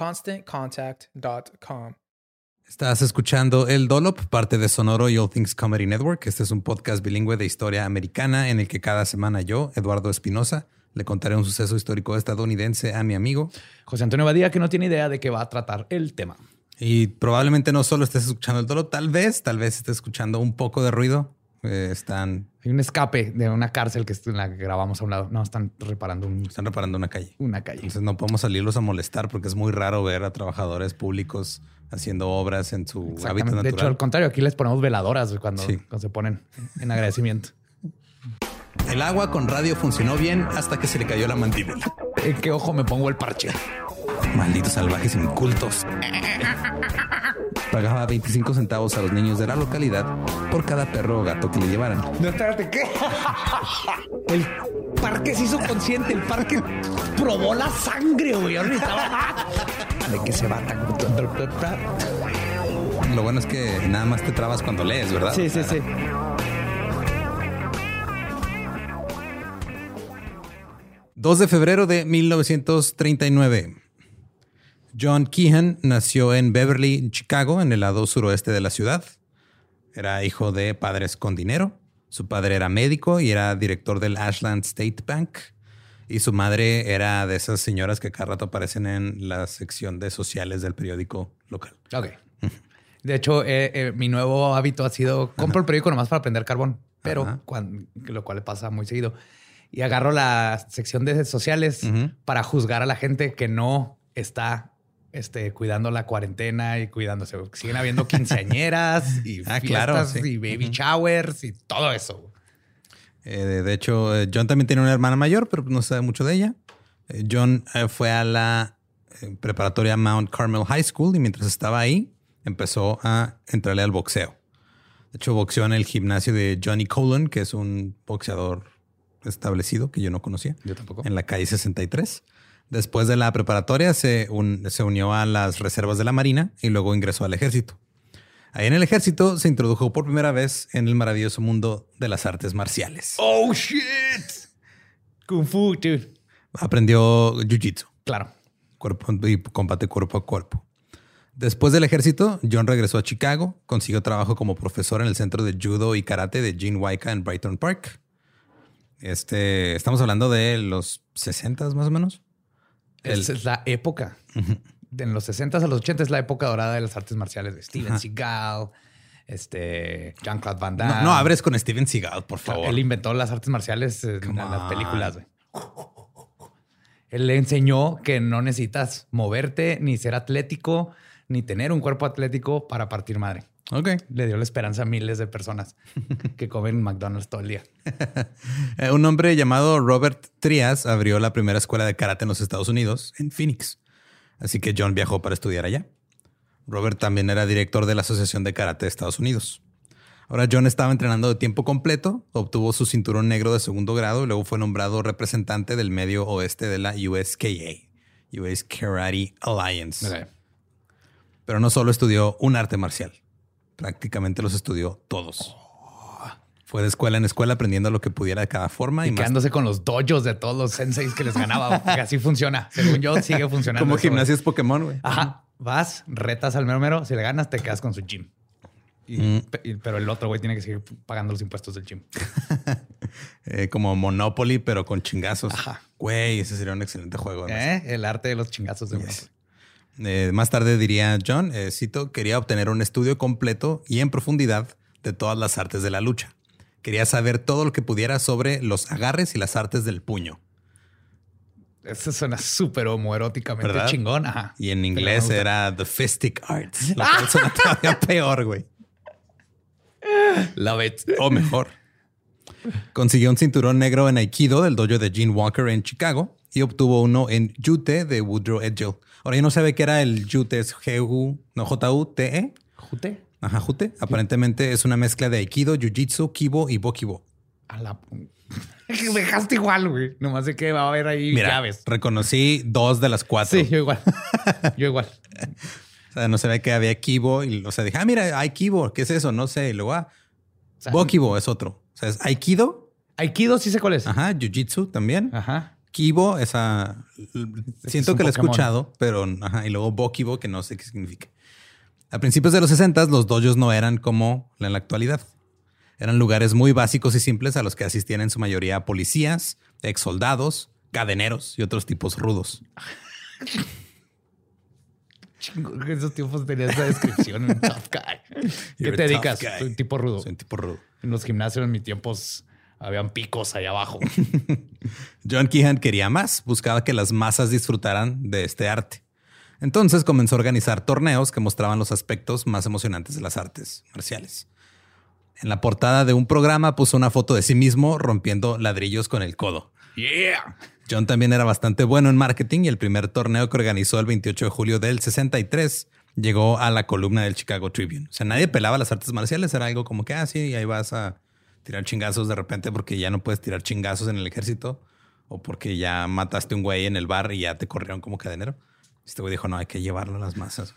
ConstantContact.com. Estás escuchando El Dolop, parte de Sonoro y All Things Comedy Network. Este es un podcast bilingüe de historia americana en el que cada semana yo, Eduardo Espinosa, le contaré un suceso histórico estadounidense a mi amigo José Antonio Badía, que no tiene idea de qué va a tratar el tema. Y probablemente no solo estés escuchando el Dolop, tal vez, tal vez estés escuchando un poco de ruido eh, están. Hay un escape de una cárcel que, en la que grabamos a un lado. No, están reparando un, Están reparando una calle. una calle. Entonces no podemos salirlos a molestar porque es muy raro ver a trabajadores públicos haciendo obras en su hábitat natural. De hecho, al contrario, aquí les ponemos veladoras cuando, Sí. cuando se ponen en agradecimiento. El agua con radio funcionó bien hasta que se le cayó la mandíbula. ¿En qué ojo me pongo el parche? Malditos salvajes incultos. Pagaba 25 centavos a los niños de la localidad por cada perro o gato que le llevaran. No, espérate, ¿qué? El parque se hizo consciente, el parque probó la sangre, güey. De que se va tan. Lo bueno es que nada más te trabas cuando lees, ¿verdad? Sí, sí, sí. ...2 de febrero de 1939. John Keehan nació en Beverly, Chicago, en el lado suroeste de la ciudad. Era hijo de padres con dinero. Su padre era médico y era director del Ashland State Bank. Y su madre era de esas señoras que cada rato aparecen en la sección de sociales del periódico local. Ok. De hecho, eh, eh, mi nuevo hábito ha sido compro el periódico nomás para prender carbón, pero lo cual le pasa muy seguido. Y agarro la sección de sociales para juzgar a la gente que no está este, cuidando la cuarentena y cuidándose. Siguen habiendo quinceañeras y Ah, fiestas claro, sí. y baby showers y todo eso. Eh, de- hecho, eh, John también tiene una hermana mayor, pero no sabe mucho de ella. Eh, John eh, fue a la preparatoria Mount Carmel High School y mientras estaba ahí empezó a entrarle al boxeo. De hecho, boxeó en el gimnasio de Johnny Colon, que es un boxeador establecido que yo no conocía. Yo tampoco. En la calle 63. Después de la preparatoria se, un- se unió a las reservas de la Marina y luego ingresó al ejército. Ahí en el ejército se introdujo por primera vez en el maravilloso mundo de las artes marciales. Oh, shit. Kung Fu, dude. Aprendió jiu-jitsu, Claro. cuerpo y combate cuerpo a cuerpo. Después del ejército, John regresó a Chicago, consiguió trabajo como profesor en el centro de judo y karate de Gene Waika en Brighton Park. Este, estamos hablando de los 60 más o menos. El- Esa es la época. De en los 60 a los 80 es la época dorada de las artes marciales de Steven. Seagal, este, Jean-Claude Van Damme. no abres con Steven Seagal, por favor. Él inventó las artes marciales en, las películas. güey. Él le enseñó que no necesitas moverte, ni ser atlético, ni tener un cuerpo atlético para partir madre. Ok. Le dio la esperanza a miles de personas que comen McDonald's todo el día. Eh, Un hombre llamado Robert Trias abrió la primera escuela de karate en los Estados Unidos, en Phoenix. Así que John viajó para estudiar allá. Robert también era director de la Asociación de Karate de Estados Unidos. Ahora John estaba entrenando de tiempo completo, obtuvo su cinturón negro de segundo grado y luego fue nombrado representante del medio oeste de la USKA, US Karate Alliance. Pero no solo estudió un arte marcial, prácticamente los estudió todos. Fue de escuela en escuela aprendiendo lo que pudiera de cada forma y, Y más quedándose con los dojos de todos los senseis que les ganaba. así funciona. Según yo, sigue funcionando. como güey. gimnasias Pokémon, güey. Ajá. Vas, retas al mero mero. Si le ganas, te quedas con su gym. Y- Mm. y- pero el otro güey tiene que seguir pagando los impuestos del gym. Eh, como Monopoly, pero con chingazos. Güey, ese sería un excelente juego. ¿Eh? El arte de los chingazos de Monopoly. Eh, más tarde diría John, eh, cito, quería obtener un estudio completo y en profundidad de todas las artes de la lucha. Quería saber todo lo que pudiera sobre los agarres y las artes del puño. Eso suena súper homoeróticamente ¿Verdad? chingón. Ajá. Y en inglés era The Fistic Arts. Lo cual suena todavía peor, güey. Love it. O mejor. Consiguió un cinturón negro en Aikido del dojo de Gene Walker en Chicago y obtuvo uno en Jute de Woodrow Edgell. Ahora yo no sabe qué era el Jute, es G-U, no J-U-T-E. ¿Jute? Ajá, Jute. Aparentemente es una mezcla de Aikido, Jiu-Jitsu, Kibo y Bokibo. A la... Me dejaste igual, güey. Nomás sé que va a haber ahí Mira, llaves. reconocí dos de las cuatro. Sí, yo igual. yo igual. O sea, no se ve que había Kibo y, o sea, dije, ah, mira, hay Kibo. ¿Qué es eso? No sé. Y luego, ah, O sea, Bokibo es otro. O sea, es Aikido. Aikido sí sé cuál es. Ajá, Jiu-Jitsu también. Ajá. Kibo, esa. Siento que lo he escuchado, pero ajá, y luego Bokibo, que no sé qué significa. A principios de los 60 los dojos no eran como en la actualidad. Eran lugares muy básicos y simples a los que asistían en su mayoría policías, ex soldados, cadeneros y otros tipos rudos. Chingo, en esos tiempos tenía esa descripción en Tough Guy. ¿Qué You're te dedicas? Soy un tipo rudo. Soy un tipo rudo. En los gimnasios en mis tiempos habían picos allá abajo. John Keehan quería más, buscaba que las masas disfrutaran de este arte. Entonces comenzó a organizar torneos que mostraban los aspectos más emocionantes de las artes marciales. En la portada de un programa puso una foto de sí mismo rompiendo ladrillos con el codo. yeah. John también era bastante bueno en marketing y el primer torneo que organizó el 28 de julio del 63 llegó a la columna del Chicago Tribune. O sea, nadie pelaba las artes marciales, era algo como que, ah, sí, ahí vas a tirar chingazos de repente porque ya no puedes tirar chingazos en el ejército o porque ya mataste un güey en el bar y ya te corrieron como cadenero. Este güey dijo, no, hay que llevarlo a las masas.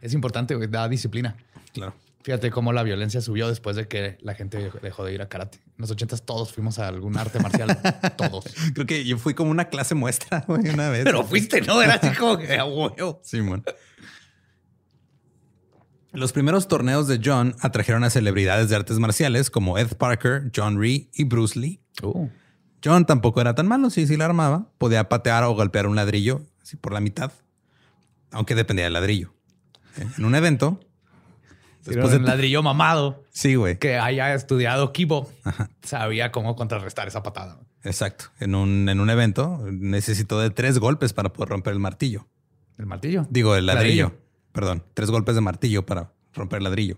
Es importante, güey, da disciplina. Claro. Fíjate cómo la violencia subió después de que la gente dejó de ir a karate. En los ochentas todos fuimos a algún arte marcial. todos. Creo que yo fui como una clase muestra güey, una vez. Pero fuiste, ¿no? Era así como que a huevo. Simón. Los primeros torneos de John atrajeron a celebridades de artes marciales como Ed Parker, John Ree y Bruce Lee. Uh, John tampoco era tan malo, sí, sí la armaba. Podía patear o golpear un ladrillo, así por la mitad, aunque dependía del ladrillo. En un evento, después de un ladrillo mamado Sí, güey. que haya estudiado Kibo sabía cómo contrarrestar esa patada. Exacto. En un, en un evento necesitó de tres golpes para poder romper el martillo. El martillo. Digo, el ladrillo. Ladrillo. Perdón, tres golpes de martillo para romper el ladrillo.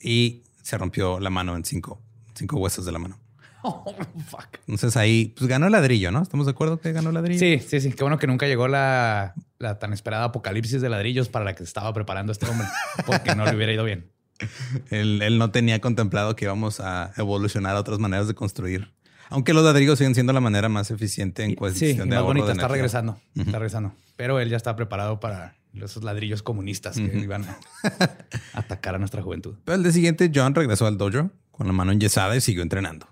Y se rompió la mano en cinco, cinco huesos de la mano. Oh, fuck. Entonces ahí pues ganó el ladrillo, ¿no? ¿Estamos de acuerdo que ganó el ladrillo? Sí, sí, sí. Qué bueno que nunca llegó la, la tan esperada apocalipsis de ladrillos para la que se estaba preparando este hombre, porque no le hubiera ido bien. Él, él no tenía contemplado que íbamos a evolucionar a otras maneras de construir. Aunque los ladrillos siguen siendo la manera más eficiente en Sí, cuestión y de más ahorro bonita. de Está regresando. Está regresando. Pero él ya está preparado para esos ladrillos comunistas que iban a atacar a nuestra juventud. Pero el día siguiente, John regresó al dojo con la mano enyesada y siguió entrenando.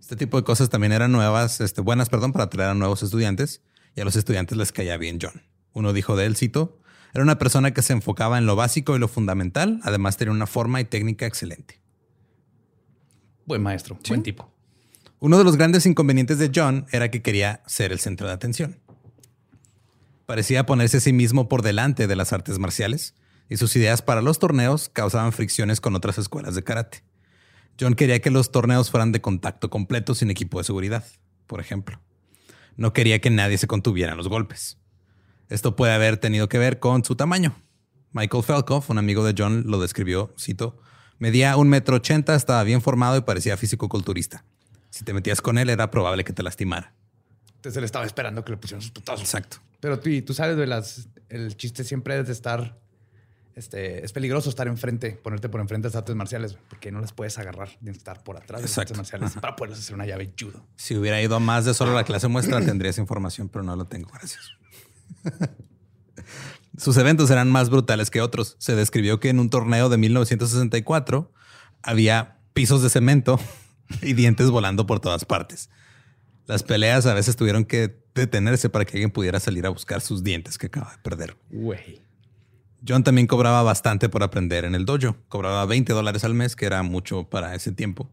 Este tipo de cosas también eran nuevas, este, buenas, perdón, para atraer a nuevos estudiantes y a los estudiantes les caía bien John. Uno dijo de él, cito, era una persona que se enfocaba en lo básico y lo fundamental, además tenía una forma y técnica excelente. Buen maestro, buen tipo. Uno de los grandes inconvenientes de John era que quería ser el centro de atención. Parecía ponerse a sí mismo por delante de las artes marciales y sus ideas para los torneos causaban fricciones con otras escuelas de karate. John quería que los torneos fueran de contacto completo sin equipo de seguridad, por ejemplo. no quería que nadie se contuviera en los golpes. Esto puede haber tenido que ver con su tamaño. Michael Felkoff, un amigo de John, lo describió, cito, medía un metro ochenta, estaba bien formado y parecía físico-culturista. Si te metías con él era probable que te lastimara. Entonces él estaba esperando que le pusieran sus putazos. Exacto. Pero tú, tú sabes de las... El chiste siempre es de estar... Este, es peligroso estar enfrente, ponerte por enfrente de las artes marciales, porque no las puedes agarrar, que estar por atrás de las artes marciales para poderles hacer una llave judo. Si hubiera ido a más de solo la clase muestra, tendría esa información, pero no lo tengo. Gracias. Sus eventos eran más brutales que otros. Se describió que en un torneo de 1964 había pisos de cemento y dientes volando por todas partes. Las peleas a veces tuvieron que detenerse para que alguien pudiera salir a buscar sus dientes que acaba de perder. Güey. John también cobraba bastante por aprender en el dojo. Cobraba 20 dólares al mes, que era mucho para ese tiempo.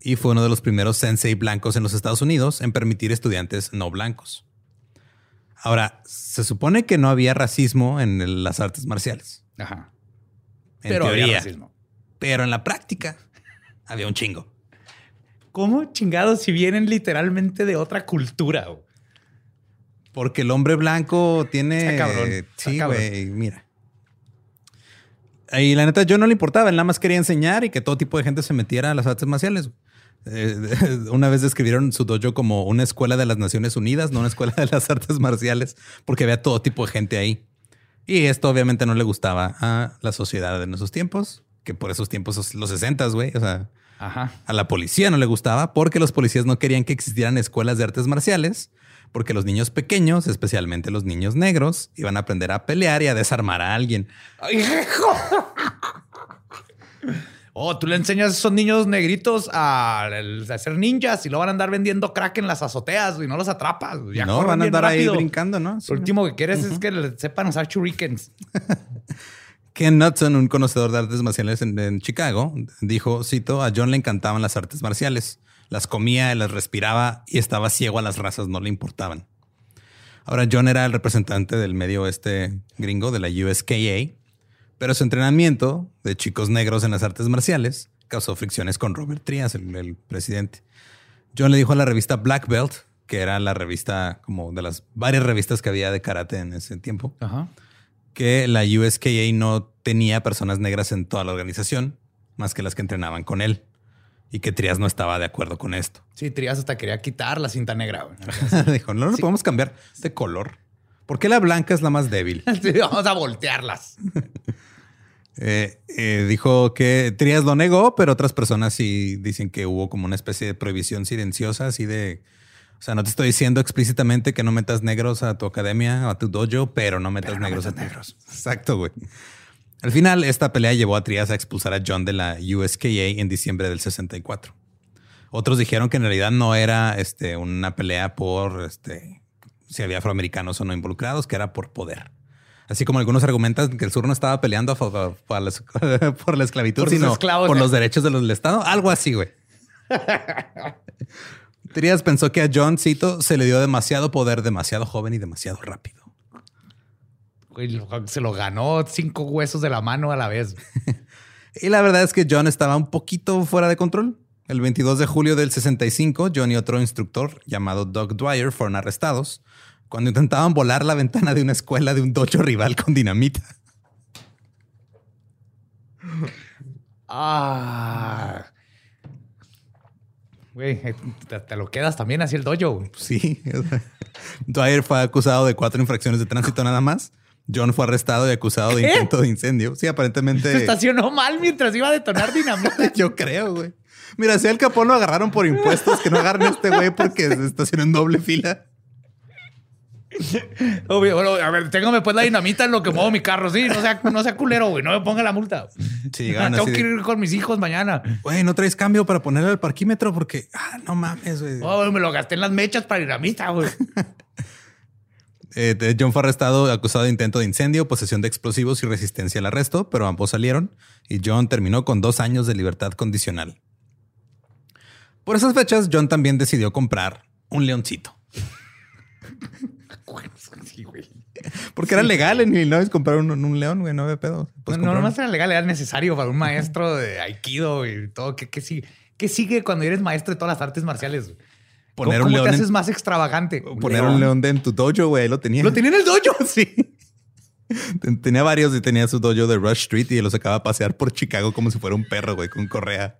Y fue uno de los primeros sensei blancos en los Estados Unidos en permitir estudiantes no blancos. Ahora, se supone que no había racismo en las artes marciales. Ajá. En Pero había racismo. Pero en la práctica había un chingo. ¿Cómo chingados si vienen literalmente de otra cultura? güey? Porque el hombre blanco tiene. Está cabrón, está Sí, cabrón. güey, mira. Y la neta, yo no le importaba, él nada más quería enseñar y que todo tipo de gente se metiera a las artes marciales. Eh, una vez describieron su dojo como una escuela de las Naciones Unidas, no una escuela de las artes marciales, porque había todo tipo de gente ahí. Y esto obviamente no le gustaba a la sociedad en esos tiempos, que por esos tiempos, los 60, güey, o sea, Ajá. a la policía no le gustaba porque los policías no querían que existieran escuelas de artes marciales, porque los niños pequeños, especialmente los niños negros, iban a aprender a pelear y a desarmar a alguien. Ay, hijo. Oh, tú le enseñas a esos niños negritos a, a ser ninjas y lo van a andar vendiendo crack en las azoteas y no los atrapas. Ya no, van a andar ahí brincando, ¿no? Sí. Lo último que quieres es que sepan usar shurikens. Ken Knudsen, un conocedor de artes marciales en, Chicago, dijo, cito, a John le encantaban las artes marciales. Las comía, las respiraba y estaba ciego a las razas, no le importaban. Ahora John era el representante del medio oeste gringo de la USKA, pero su entrenamiento de chicos negros en las artes marciales causó fricciones con Robert Trias, el, el presidente. John le dijo a la revista Black Belt, que era la revista como de las varias revistas que había de karate en ese tiempo, Ajá. Que la USKA no tenía personas negras en toda la organización, más que las que entrenaban con él, y que Trias no estaba de acuerdo con esto. Sí, Trias hasta quería quitar la cinta negra. Dijo, no lo podemos cambiar de color. ¿Por qué la blanca es la más débil? Sí, vamos a voltearlas. Eh, eh, dijo que Trias lo negó, pero otras personas sí dicen que hubo como una especie de prohibición silenciosa, así de... O sea, no te estoy diciendo explícitamente que no metas negros a tu academia o a tu dojo, pero no metas negros a negros. Exacto, güey. Al final, esta pelea llevó a Trias a expulsar a John de la USKA en diciembre del 64. Otros dijeron que en realidad no era este, una pelea por este, si había afroamericanos o no involucrados, que era por poder. Así como algunos argumentan que el sur no estaba peleando a favor- por la, por la esclavitud, Por sino esclavos, por ¿eh? los derechos de los del Estado. Algo así, güey. Trias pensó que a John Cito se le dio demasiado poder, demasiado joven y demasiado rápido. Güey, se lo ganó cinco huesos de la mano a la vez. Y la verdad es que John estaba un poquito fuera de control. El 22 de julio del 65, John y otro instructor llamado Doug Dwyer fueron arrestados cuando intentaban volar la ventana de una escuela de un dojo rival con dinamita. Ah. Güey, eh, te, te lo quedas también así el dojo. güey. Sí. Dwyer fue acusado de cuatro infracciones de tránsito nada más. John fue arrestado y acusado de intento de incendio. Sí, Se aparentemente. estacionó mal mientras iba a detonar dinamita. Yo creo, güey. Mira, si al Capón lo agarraron por impuestos, que no agarren a este güey porque se estacionó en doble fila. Obvio, bueno, a ver, téngame pues la dinamita en lo que muevo mi carro. Sí, no sea, no sea culero, güey. No me ponga la multa. Sí, llegaron Tengo así que de- ir con mis hijos mañana. Güey, no traes cambio para ponerle al parquímetro porque, ah, no mames, güey. Oh, me lo gasté en las mechas para dinamita, güey. Eh, de- John fue arrestado acusado de intento de incendio, posesión de explosivos y resistencia al arresto, pero ambos salieron y John terminó con dos años de libertad condicional. Por esas fechas, John también decidió comprar un leoncito, Sí, güey. porque era legal en Illinois comprar un, un león, güey, no había pedo. Pues no, no nomás era legal, era necesario para un maestro de Aikido y todo. ¿Qué, qué sigue? ¿Qué sigue cuando eres maestro de todas las artes marciales? güey? poner ¿Cómo un te león haces en, más extravagante? poner un león de en tu dojo, güey. Lo tenía. ¿Lo tenía en el dojo? Sí. Ten- Tenía varios y tenía su dojo de Rush Street y lo sacaba a pasear por Chicago como si fuera un perro, güey, con correa.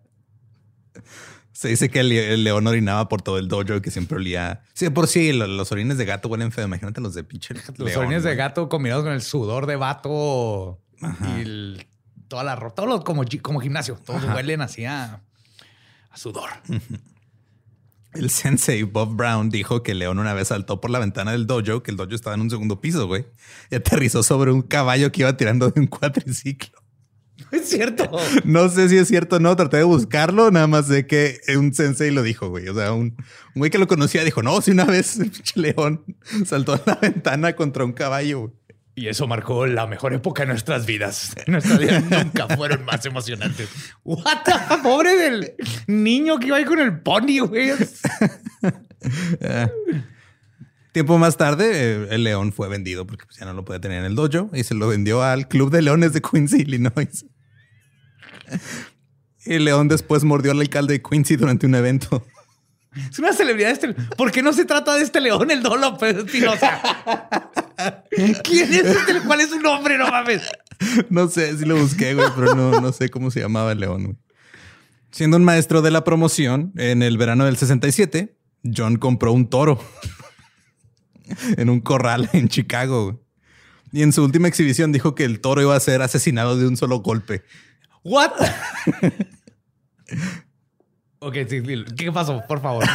Se dice que el, le- el león orinaba por todo el dojo y que siempre olía. Sí, por sí, lo- los orines de gato huelen feo. Imagínate los de pinche. Los león, orines de gato combinados con el sudor de vato y el- toda la ropa, todo lo como, gi- como gimnasio. Todos huelen así a, a sudor. El sensei Bob Brown dijo que el león una vez saltó por la ventana del dojo, que el dojo estaba en un segundo piso, güey, y aterrizó sobre un caballo que iba tirando de un cuatriciclo. Es cierto. No sé si es cierto o no, traté de buscarlo, nada más sé que un sensei lo dijo, güey. O sea, un, un güey que lo conocía dijo, no, si una vez el pinche león saltó a la ventana contra un caballo, güey. Y eso marcó la mejor época de nuestras vidas. Nuestras vidas nunca fueron más emocionantes. What the? Pobre del niño que iba ahí con el pony, güey. Tiempo más tarde, eh, el león fue vendido porque pues, ya no lo podía tener en el dojo y se lo vendió al Club de Leones de Quincy, Illinois. Y el león después mordió al alcalde de Quincy durante un evento. Es una celebridad este. ¿Por qué no se trata de este león, el Dolo Espinosa? ¿Quién es este? ¿Cuál es su nombre? No mames. No sé si lo busqué, güey, pero no, no sé cómo se llamaba el león, güey. Siendo un maestro de la promoción, en el verano del 67, John compró un toro en un corral en Chicago. Y en su última exhibición dijo que el toro iba a ser asesinado de un solo golpe. What? ok, sí. ¿qué pasó? Por favor.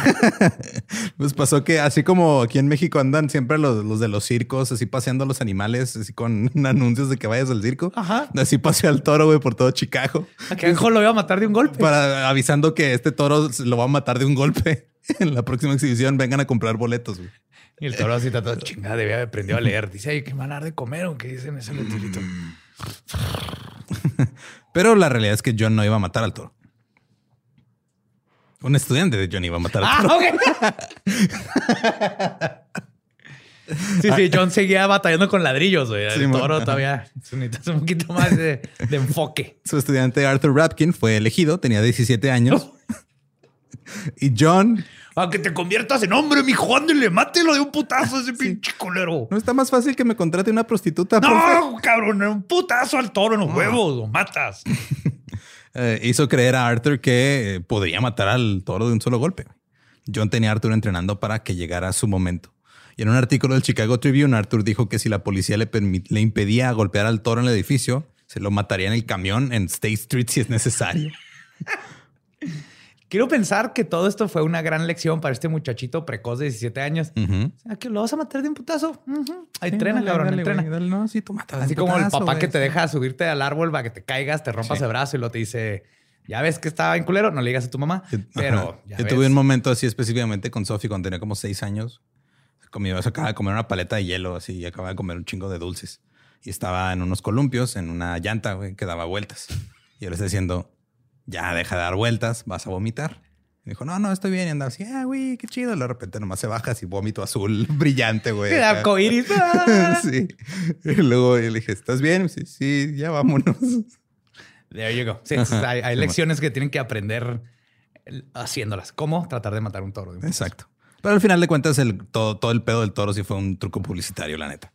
Pues pasó que así como aquí en México andan siempre los, los de los circos, así paseando a los animales, así con anuncios de que vayas al circo. Ajá. Así paseó al toro, güey, por todo Chicago. ¿A qué hijo lo iba a matar de un golpe? para avisando que este toro lo va a matar de un golpe. En la próxima exhibición vengan a comprar boletos. güey. Y el toro así todo chingada, debía haber aprendido a leer. Dice, ay, ¿qué van a dar de comer qué dicen ese letrerito? Pero la realidad es que John no iba a matar al toro. Un estudiante de John iba a matar al Ah, toro. ok. Sí, sí, John seguía batallando con ladrillos, güey. El Sí, toro todavía necesitas un poquito más de, de enfoque. Su estudiante Arthur Rapkin fue elegido, tenía 17 años. y John Aunque te conviertas en hombre, mijo, ándale, mátelo de un putazo a ese pinche colero. no está más fácil que me contrate una prostituta. profe?" No, cabrón, un putazo al toro en los huevos, lo matas. Eh, hizo creer a Arthur que eh, podría matar al toro de un solo golpe. John tenía a Arthur entrenando para que llegara su momento. Y en un artículo del Chicago Tribune, Arthur dijo que si la policía le, le impedía golpear al toro en el edificio, se lo mataría en el camión en State Street si es necesario. Quiero pensar que todo esto fue una gran lección para este muchachito precoz de 17 años. Ujú. O sea, que lo vas a matar de un putazo. Ahí Sí, entrena, dale, cabrón, dale, entrena. güey, dale, no, sí, tú matas Así un como el papá güey, que te sí. deja subirte al árbol para que te caigas, te rompas Sí. el brazo y lo te dice, ya ves que estaba en culero, no le digas a tu mamá. Pero ya yo ves. tuve un momento así específicamente con Sophie cuando tenía como seis años. Comía, se acaba de comer una paleta de hielo así y acababa de comer un chingo de dulces. Y estaba en unos columpios, en una llanta, güey, que daba vueltas. Y yo le estoy diciendo, ya deja de dar vueltas, vas a vomitar. Y dijo, no, no, estoy bien. Y andaba así, ah, güey, qué chido. Y de repente nomás se baja así, vómito azul brillante, güey. Arcoíris. ¡ah! sí. Y luego yo le dije, ¿estás bien? Sí, sí, ya vámonos. There you go. Sí, hay, hay lecciones que tienen que aprender haciéndolas. ¿Cómo? Tratar de matar un toro. de un putazo. Exacto. Pero al final de cuentas, el, todo, todo el pedo del toro sí fue un truco publicitario, la neta.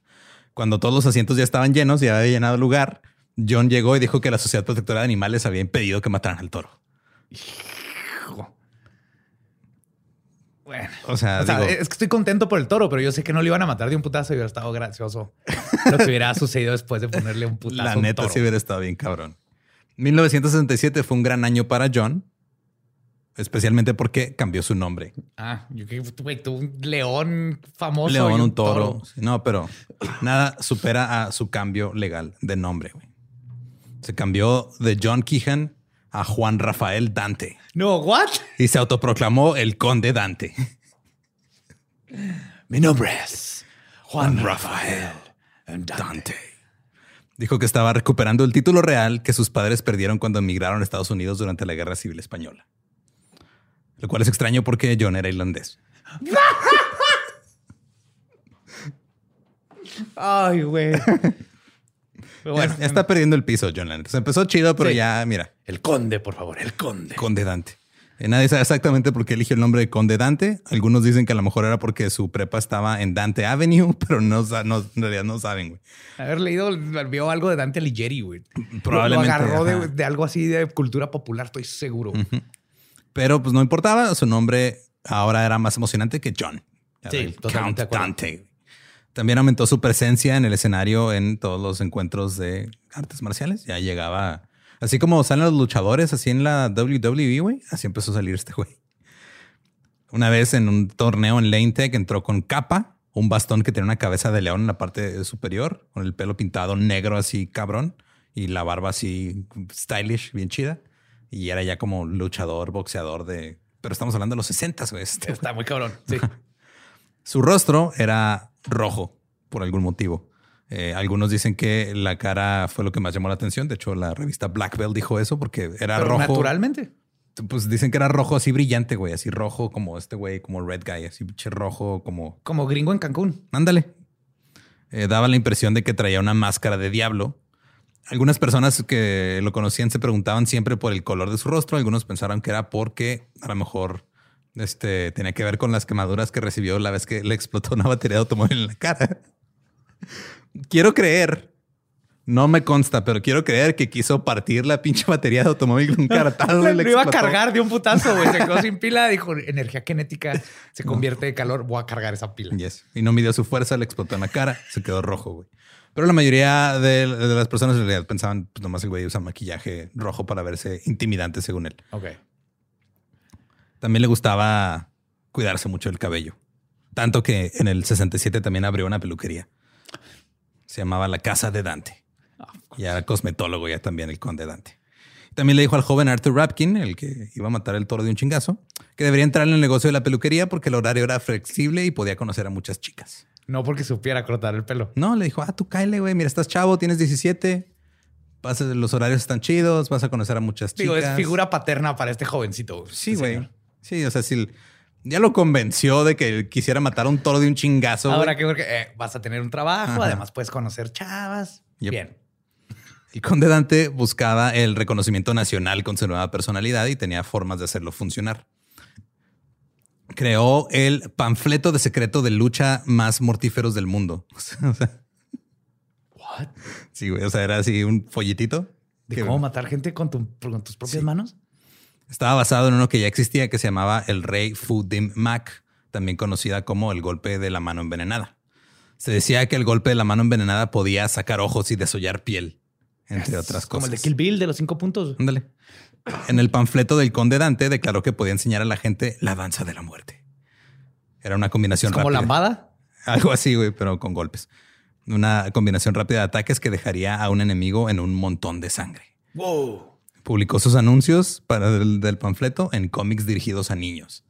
Cuando todos los asientos ya estaban llenos y había llenado el lugar, John llegó y dijo que la Sociedad Protectora de Animales había impedido que mataran al toro. Hijo. Bueno. O sea, O sea, digo, es que estoy contento por el toro, pero yo sé que no le iban a matar de un putazo y hubiera estado gracioso lo que hubiera sucedido después de ponerle un putazo. la a un neta toro. sí hubiera estado bien cabrón. 1967 fue un gran año para John, especialmente porque cambió su nombre. Ah, yo que, un león famoso. León, y un toro. No, pero nada supera a su cambio legal de nombre. güey. Se cambió de John Keehan a Juan Rafael Dante No, what? y se autoproclamó el conde Dante. Mi nombre es Juan Rafael Dante. Dijo que estaba recuperando el título real que sus padres perdieron cuando emigraron a Estados Unidos durante la Guerra Civil Española. Lo cual es extraño porque John era irlandés. Ay, güey. Bueno, ya, está perdiendo el piso, John. la neta. Se empezó chido, pero Sí. ya, mira, el conde, por favor, el conde. conde Dante. Eh, Nadie sabe exactamente por qué eligió el nombre de Conde Dante. Algunos dicen que a lo mejor era porque su prepa estaba en Dante Avenue, pero no, no- en realidad no saben, güey. Haber leído, vio algo de Dante Alighieri, güey. Probablemente, Lo agarró de, de algo así de cultura popular, estoy seguro. Pero pues no importaba, su nombre ahora era más emocionante que John. Sí, totalmente Count. Dante. También aumentó su presencia en el escenario en todos los encuentros de artes marciales. Ya llegaba, así como salen los luchadores así en la WWE, güey, así empezó a salir este güey. Una vez en un torneo en Lane Tech entró con capa, un bastón que tenía una cabeza de león en la parte superior, con el pelo pintado negro así cabrón y la barba así stylish, bien chida. Y era ya como luchador, boxeador de... Pero estamos hablando de los 60, güey. Este, Está muy cabrón. Sí. su rostro era rojo por algún motivo. Eh, algunos dicen que la cara fue lo que más llamó la atención. De hecho, la revista Black Belt dijo eso porque era Pero rojo. naturalmente. Pues dicen que era rojo así brillante, güey. Así rojo como este güey, como Red Guy. Así pinche rojo como... Como gringo en Cancún. Ándale. Eh, daba la impresión de que traía una máscara de diablo. Algunas personas que lo conocían se preguntaban siempre por el color de su rostro. Algunos pensaron que era porque a lo mejor este, tenía que ver con las quemaduras que recibió la vez que le explotó una batería de automóvil en la cara. quiero creer, no me consta, pero quiero creer que quiso partir la pinche batería de automóvil con cartado. Lo iba a cargar de un putazo, güey. Se quedó sin pila. Dijo, energía cinética se convierte de calor. Voy a cargar esa pila. Yes. Y no midió su fuerza, le explotó en la cara, se quedó rojo, güey. Pero la mayoría de, de las personas en realidad pensaban, pues nomás el güey usa maquillaje rojo para verse intimidante, según él. Ok. También le gustaba cuidarse mucho el cabello. Tanto que en el 67 también abrió una peluquería. Se llamaba La Casa de Dante. Y era cosmetólogo ya también el conde Dante. También le dijo al joven Arthur Rapkin, el que iba a matar el toro de un chingazo, que debería entrar en el negocio de la peluquería porque el horario era flexible y podía conocer a muchas chicas. No porque supiera cortar el pelo. No, le dijo, ah, tú cáele, güey. Mira, estás chavo, tienes 17. Vas a- los horarios están chidos, vas a conocer a muchas chicas. Digo, es figura paterna para este jovencito. Sí, Este güey. Sí, o sea, si ya lo convenció de que quisiera matar a un toro de un chingazo. Ahora que eh, vas a tener un trabajo, Ajá. además puedes conocer chavas. Yep. Bien. El conde Dante buscaba el reconocimiento nacional con su nueva personalidad y tenía formas de hacerlo funcionar. Creó el panfleto de secreto de lucha más mortíferos del mundo. O sea, What? sí, güey. O sea, era así un folletito. ¿De que cómo matar gente con, tu- con tus propias manos? Estaba basado en uno que ya existía que se llamaba el rey Fu Dim Mak, también conocida como el golpe de la mano envenenada. Se decía que el golpe de la mano envenenada podía sacar ojos y desollar piel, entre otras Como cosas. el de Kill Bill de los cinco puntos. Ándale. En el panfleto del conde Dante declaró que podía enseñar a la gente la danza de la muerte. Era una combinación Como rápida. lambada. Algo así, güey, pero con golpes. Una combinación rápida de ataques que dejaría a un enemigo en un montón de sangre. Wow. Publicó sus anuncios para el del panfleto en cómics dirigidos a niños.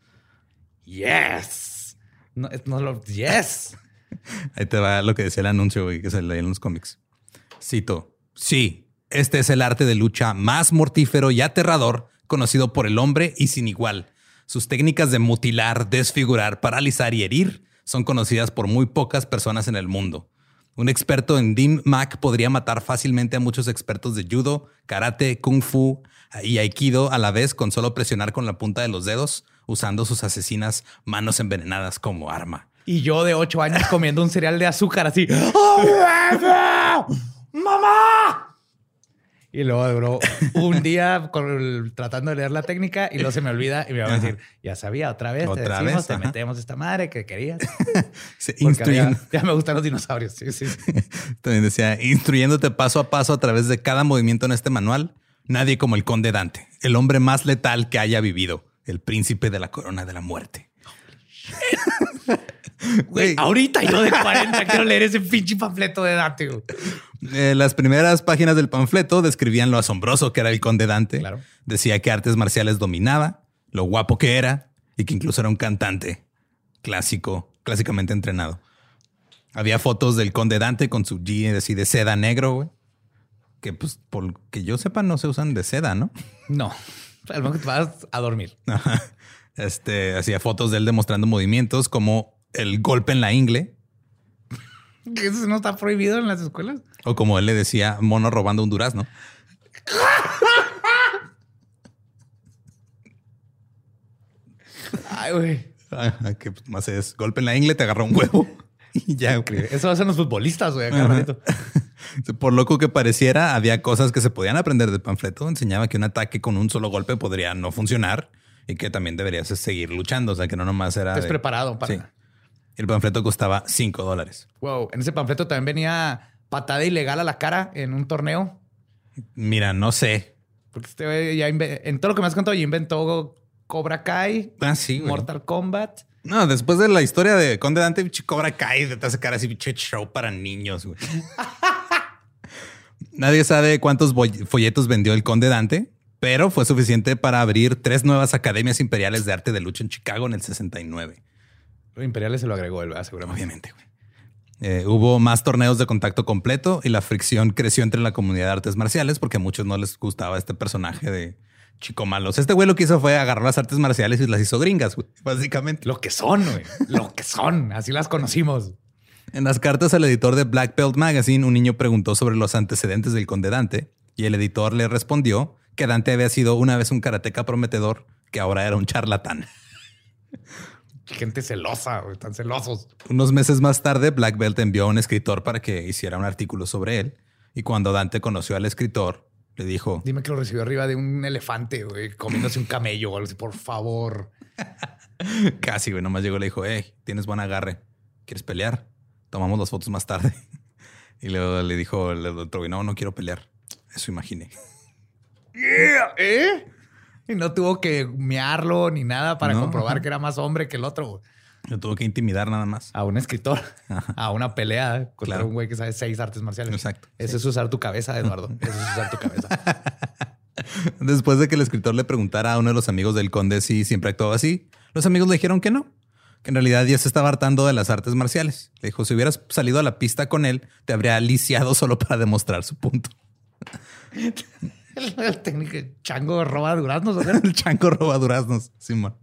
Yes. No, no lo. Yes. Ahí te va lo que decía el anuncio, güey, que se leía en los cómics. Cito. Sí, este es el arte de lucha más mortífero y aterrador conocido por el hombre y sin igual. Sus técnicas de mutilar, desfigurar, paralizar y herir son conocidas por muy pocas personas en el mundo. Un experto en Dim Mak podría matar fácilmente a muchos expertos de judo, karate, kung fu y aikido a la vez con solo presionar con la punta de los dedos, usando sus asesinas manos envenenadas como arma. Y yo de ocho años comiendo un cereal de azúcar así. ¡Oh. Y luego duró un día con tratando de leer la técnica y luego se me olvida y me va a decir, ya sabía, otra vez, Otra te decimos, vez, te metemos esta madre que querías. Instruyendo- ya, me gustan los dinosaurios. Sí, sí. sí. También decía, instruyéndote paso a paso a través de cada movimiento en este manual, nadie como el conde Dante, el hombre más letal que haya vivido, el príncipe de la corona de la muerte. Güey, Ahorita yo de 40 quiero leer ese pinche panfleto de Dante. Eh, las primeras páginas del panfleto describían lo asombroso que era el conde Dante. Claro. Decía que artes marciales dominaba, lo guapo que era y que incluso era un cantante clásico, clásicamente entrenado. Había fotos del conde Dante con su jean así de seda negro, güey. Que pues, por que yo sepa, no se usan de seda, ¿no? No, al menos te vas a dormir. Ajá. Este hacía fotos de él demostrando movimientos como el golpe en la ingle ¿Que ¿Eso no está prohibido en las escuelas? O como él le decía, mono robando un durazno. Ay, güey. Ah, que pues, más es golpe en la ingle, te agarra un huevo y ya. güey. Eso hacen los futbolistas, güey. Por loco que pareciera, había cosas que se podían aprender del panfleto. Enseñaba que un ataque con un solo golpe podría no funcionar y que también deberías seguir luchando. O sea, que no nomás era. Estés de- preparado para. Sí. El panfleto costaba 5 dólares. Wow. En ese panfleto también venía patada ilegal a la cara en un torneo. Mira, no sé. Porque este güey ya en todo lo que me has contado, ya inventó Cobra Kai, Ah, sí, güey. Mortal Kombat. No, después de la historia de Conde Dante, pinche Cobra Kai te hace cara así, pinche show para niños, güey. Nadie sabe cuántos folletos vendió el Conde Dante, pero fue suficiente para abrir tres nuevas academias imperiales de arte de lucha en Chicago en el 69. Los imperiales se lo agregó él, ¿verdad? seguramente. Obviamente, güey. Eh, hubo más torneos de contacto completo y la fricción creció entre la comunidad de artes marciales porque a muchos no les gustaba este personaje de chico malos. Este güey lo que hizo fue agarrar las artes marciales y las hizo gringas, güey, básicamente. Lo que son, güey. Lo que son. Así las conocimos. En las cartas al editor de Black Belt Magazine, un niño preguntó sobre los antecedentes del conde Dante y el editor le respondió que Dante había sido una vez un karateca prometedor que ahora era un charlatán. Gente celosa, güey. Están celosos. Unos meses más tarde, Black Belt envió a un escritor para que hiciera un artículo sobre él y cuando Dante conoció al escritor, le dijo, Dime que lo recibió arriba de un elefante, güey, comiéndose un camello o algo así, por favor. casi, güey, nomás llegó y le dijo, hey, tienes buen agarre, ¿quieres pelear? Tomamos las fotos más tarde. Y luego le dijo el otro, no, no quiero pelear. Eso imaginé. ¿Eh? Y no tuvo que mearlo ni nada para No, comprobar que era más hombre que el otro. Lo tuvo que intimidar nada más. A un escritor, a una pelea contra Claro. un güey que sabe seis artes marciales. Exacto. Eso es usar tu cabeza, Eduardo. Eso es usar tu cabeza. Después de que el escritor le preguntara a uno de los amigos del conde si siempre actuaba así, los amigos le dijeron que no, que en realidad ya se estaba hartando de las artes marciales. Le dijo, si hubieras salido a la pista con él, te habría lisiado solo para demostrar su punto. El, el técnico chango roba duraznos. el chanco roba duraznos, Simón.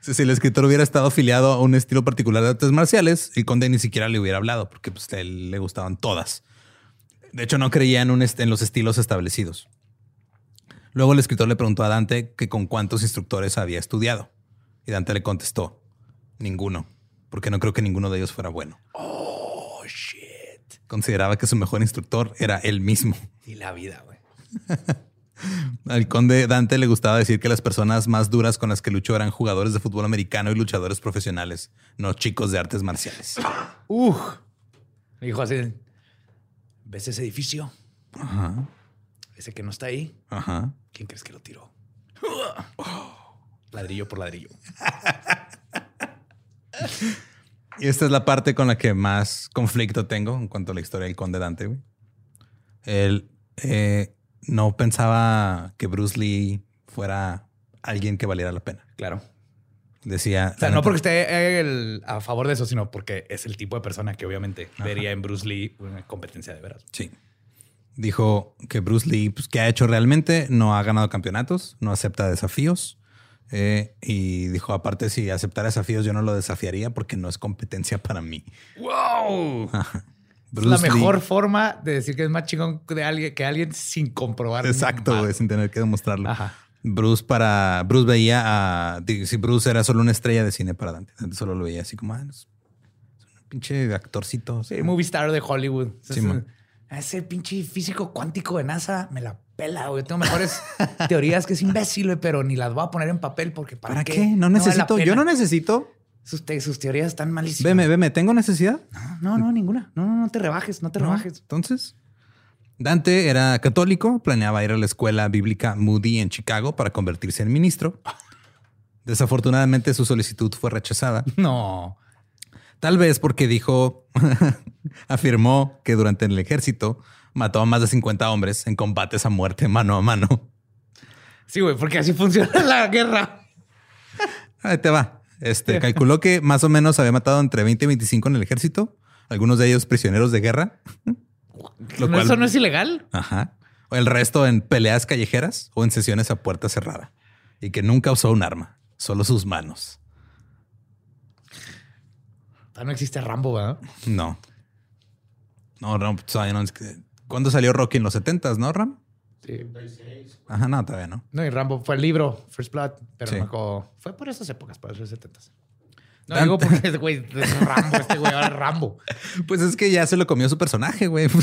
Si, si el escritor hubiera estado afiliado a un estilo particular de artes marciales, el conde ni siquiera le hubiera hablado porque pues, a él le gustaban todas. De hecho, no creía en, un est- en los estilos establecidos. Luego el escritor le preguntó a Dante que con cuántos instructores había estudiado. Y Dante le contestó, ninguno, porque no creo que ninguno de ellos fuera bueno. Oh, shit. Consideraba que su mejor instructor era él mismo. Y la vida. Al conde Dante le gustaba decir que las personas más duras con las que luchó eran jugadores de fútbol americano y luchadores profesionales, no chicos de artes marciales. Uf. Me dijo así: ¿Ves ese edificio? Ajá, Ese que no está ahí. ajá. ¿Quién crees que lo tiró? Ladrillo por ladrillo. Y esta es la parte con la que más conflicto tengo en cuanto a la historia del conde Dante. güey. Él eh, no pensaba que Bruce Lee fuera alguien que valiera la pena. Claro. Decía, O sea, no neta- porque esté el- a favor de eso, sino porque es el tipo de persona que obviamente vería en Bruce Lee una competencia de veras. Sí. Dijo que Bruce Lee, pues, ¿qué ha hecho realmente? No ha ganado campeonatos, no acepta desafíos. eh, y dijo, aparte, si aceptara desafíos, yo no lo desafiaría porque no es competencia para mí. ¡Wow! Es Bruce la Lee- mejor forma de decir que es más chingón de alguien que alguien sin comprobar. Exacto, güey, sin tener que demostrarlo. Ajá. Bruce para Bruce veía a si Bruce era solo una estrella de cine para Dante. Dante solo lo veía así como ah, es un pinche actorcito. Sí, movie star de Hollywood. Ese- pinche físico cuántico de NASA me la pela, güey. Tengo mejores teorías que es imbécil, güey, pero ni las voy a poner en papel porque ¿para, ¿Para qué? No necesito. yo no necesito. Sus, te- sus teorías están malísimas. Veme, veme. ¿Tengo necesidad? No, no, ninguna. No, no, no te rebajes, no te No. rebajes. Entonces, Dante era católico, planeaba ir a la escuela bíblica Moody en Chicago para convertirse en ministro. Desafortunadamente su solicitud fue rechazada. No. Tal vez porque dijo, afirmó que durante el ejército mató a más de 50 hombres en combates a muerte mano a mano. Sí, güey, porque así funciona la guerra. Ahí te va. Este calculó que más o menos había matado entre 20 y 25 en el ejército, algunos de ellos prisioneros de guerra. Lo ¿No, cual- ¿Eso no es ilegal? Ajá. O el resto en peleas callejeras o en sesiones a puerta cerrada. Y que nunca usó un arma, solo sus manos. Ah, No existe Rambo, ¿verdad? No. No, no. que- ¿Cuándo salió Rocky? En los 70s, ¿no, Ram? Sí. Ajá, no, todavía no. No, y Rambo fue el libro, First Blood, pero Sí. acuerdo- fue por esas épocas, por esos 70 No digo porque este güey es Rambo, este güey ahora es Rambo. Pues es que ya se lo comió su personaje, güey. o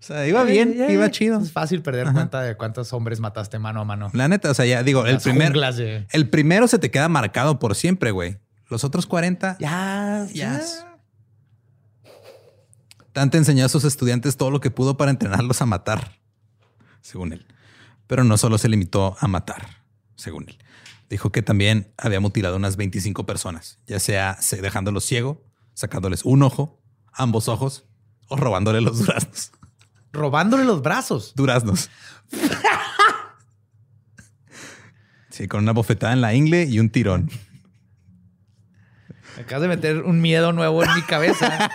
sea, iba bien, iba chido. Es fácil perder cuenta de cuántos hombres mataste mano a mano. La neta, o sea, ya digo, el primer, de- el primero se te queda marcado por siempre, güey. Los otros 40, Ya, ya. Dante enseñó a sus estudiantes todo lo que pudo para entrenarlos a matar, según él. Pero no solo se limitó a matar, según él. Dijo que también había mutilado unas 25 personas, ya sea se- dejándolos ciego, sacándoles un ojo, ambos ojos o robándole los duraznos. Robándole los brazos. Duraznos. Sí, con una bofetada en la ingle y un tirón. Me acabas de meter un miedo nuevo en mi cabeza.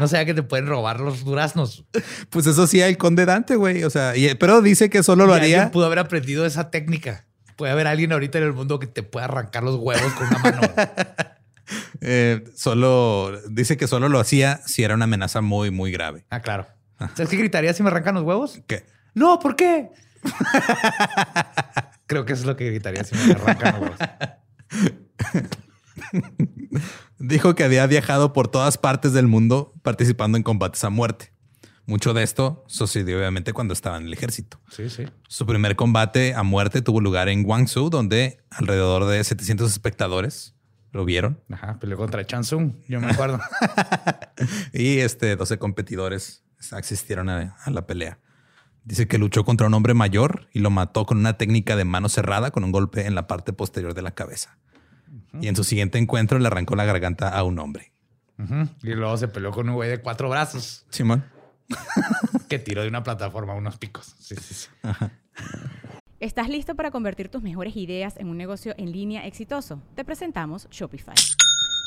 No sabía que te pueden robar los duraznos. Pues eso sí, el conde Dante, güey. O sea, y- pero dice que solo lo haría. pudo haber aprendido esa técnica. Puede haber alguien ahorita en el mundo que te pueda arrancar los huevos con una mano. eh, solo dice que solo lo hacía si era una amenaza muy, muy grave. Ah, claro. ¿Sabes qué gritaría si me arrancan los huevos? Que No, ¿por qué? Creo que eso es lo que gritaría si me arrancan los huevos. dijo que había viajado por todas partes del mundo participando en combates a muerte. Mucho de esto sucedió obviamente cuando estaba en el ejército. Sí, sí. Su primer combate a muerte tuvo lugar en Guangzhou, donde alrededor de 700 espectadores lo vieron Ajá, peleó contra Chansung, yo me acuerdo. y este 12 competidores asistieron a, a la pelea. Dice que luchó contra un hombre mayor y lo mató con una técnica de mano cerrada con un golpe en la parte posterior de la cabeza. Y en su siguiente encuentro le arrancó la garganta a un hombre. Y luego se peleó con un güey de cuatro brazos Simón. que tiró de una plataforma unos picos. Sí, sí, sí. ¿Estás listo para convertir tus mejores ideas en un negocio en línea exitoso? Te presentamos Shopify.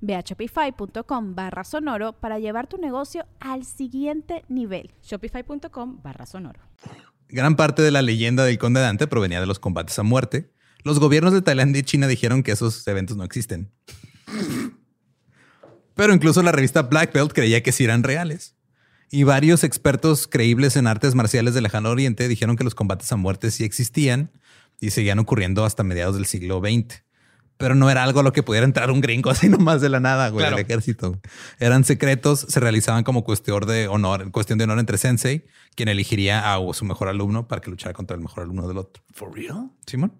Ve a shopify.com barra sonoro para llevar tu negocio al siguiente nivel. Shopify.com barra sonoro. Gran parte de la leyenda del conde Dante provenía de los combates a muerte. Los gobiernos de Tailandia y China dijeron que esos eventos no existen. Pero incluso la revista Black Belt creía que sí eran reales. Y varios expertos creíbles en artes marciales del lejano oriente dijeron que los combates a muerte sí existían y seguían ocurriendo hasta mediados del siglo XX. Pero no era algo a lo que pudiera entrar un gringo así nomás de la nada, güey, Claro. ejército. Eran secretos, se realizaban como cuestión de honor, cuestión de honor entre sensei, quien elegiría a su mejor alumno para que luchara contra el mejor alumno del otro. ¿For real? Simón.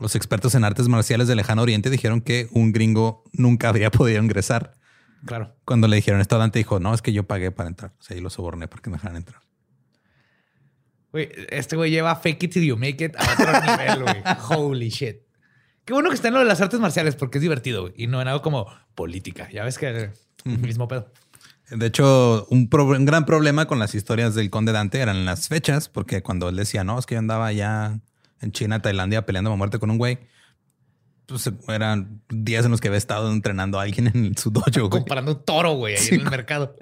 Los expertos en artes marciales del lejano oriente dijeron que un gringo nunca habría podido ingresar. Claro. Cuando le dijeron esto, Dante dijo, no, es que yo pagué para entrar. O sea, yo lo soborné para que me dejaran entrar. Güey, este güey lleva fake it till you make it a otro nivel, güey. Holy shit. Qué bueno que está en lo de las artes marciales porque es divertido y no en algo como política. Ya ves que el mismo pedo. De hecho, un, pro- un gran problema con las historias del conde Dante eran las fechas, porque cuando él decía, no, es que yo andaba ya en China, Tailandia, peleando a muerte con un güey, pues eran días en los que había estado entrenando a alguien en su dojo. güey. Comparando un toro, güey, ahí en el mercado.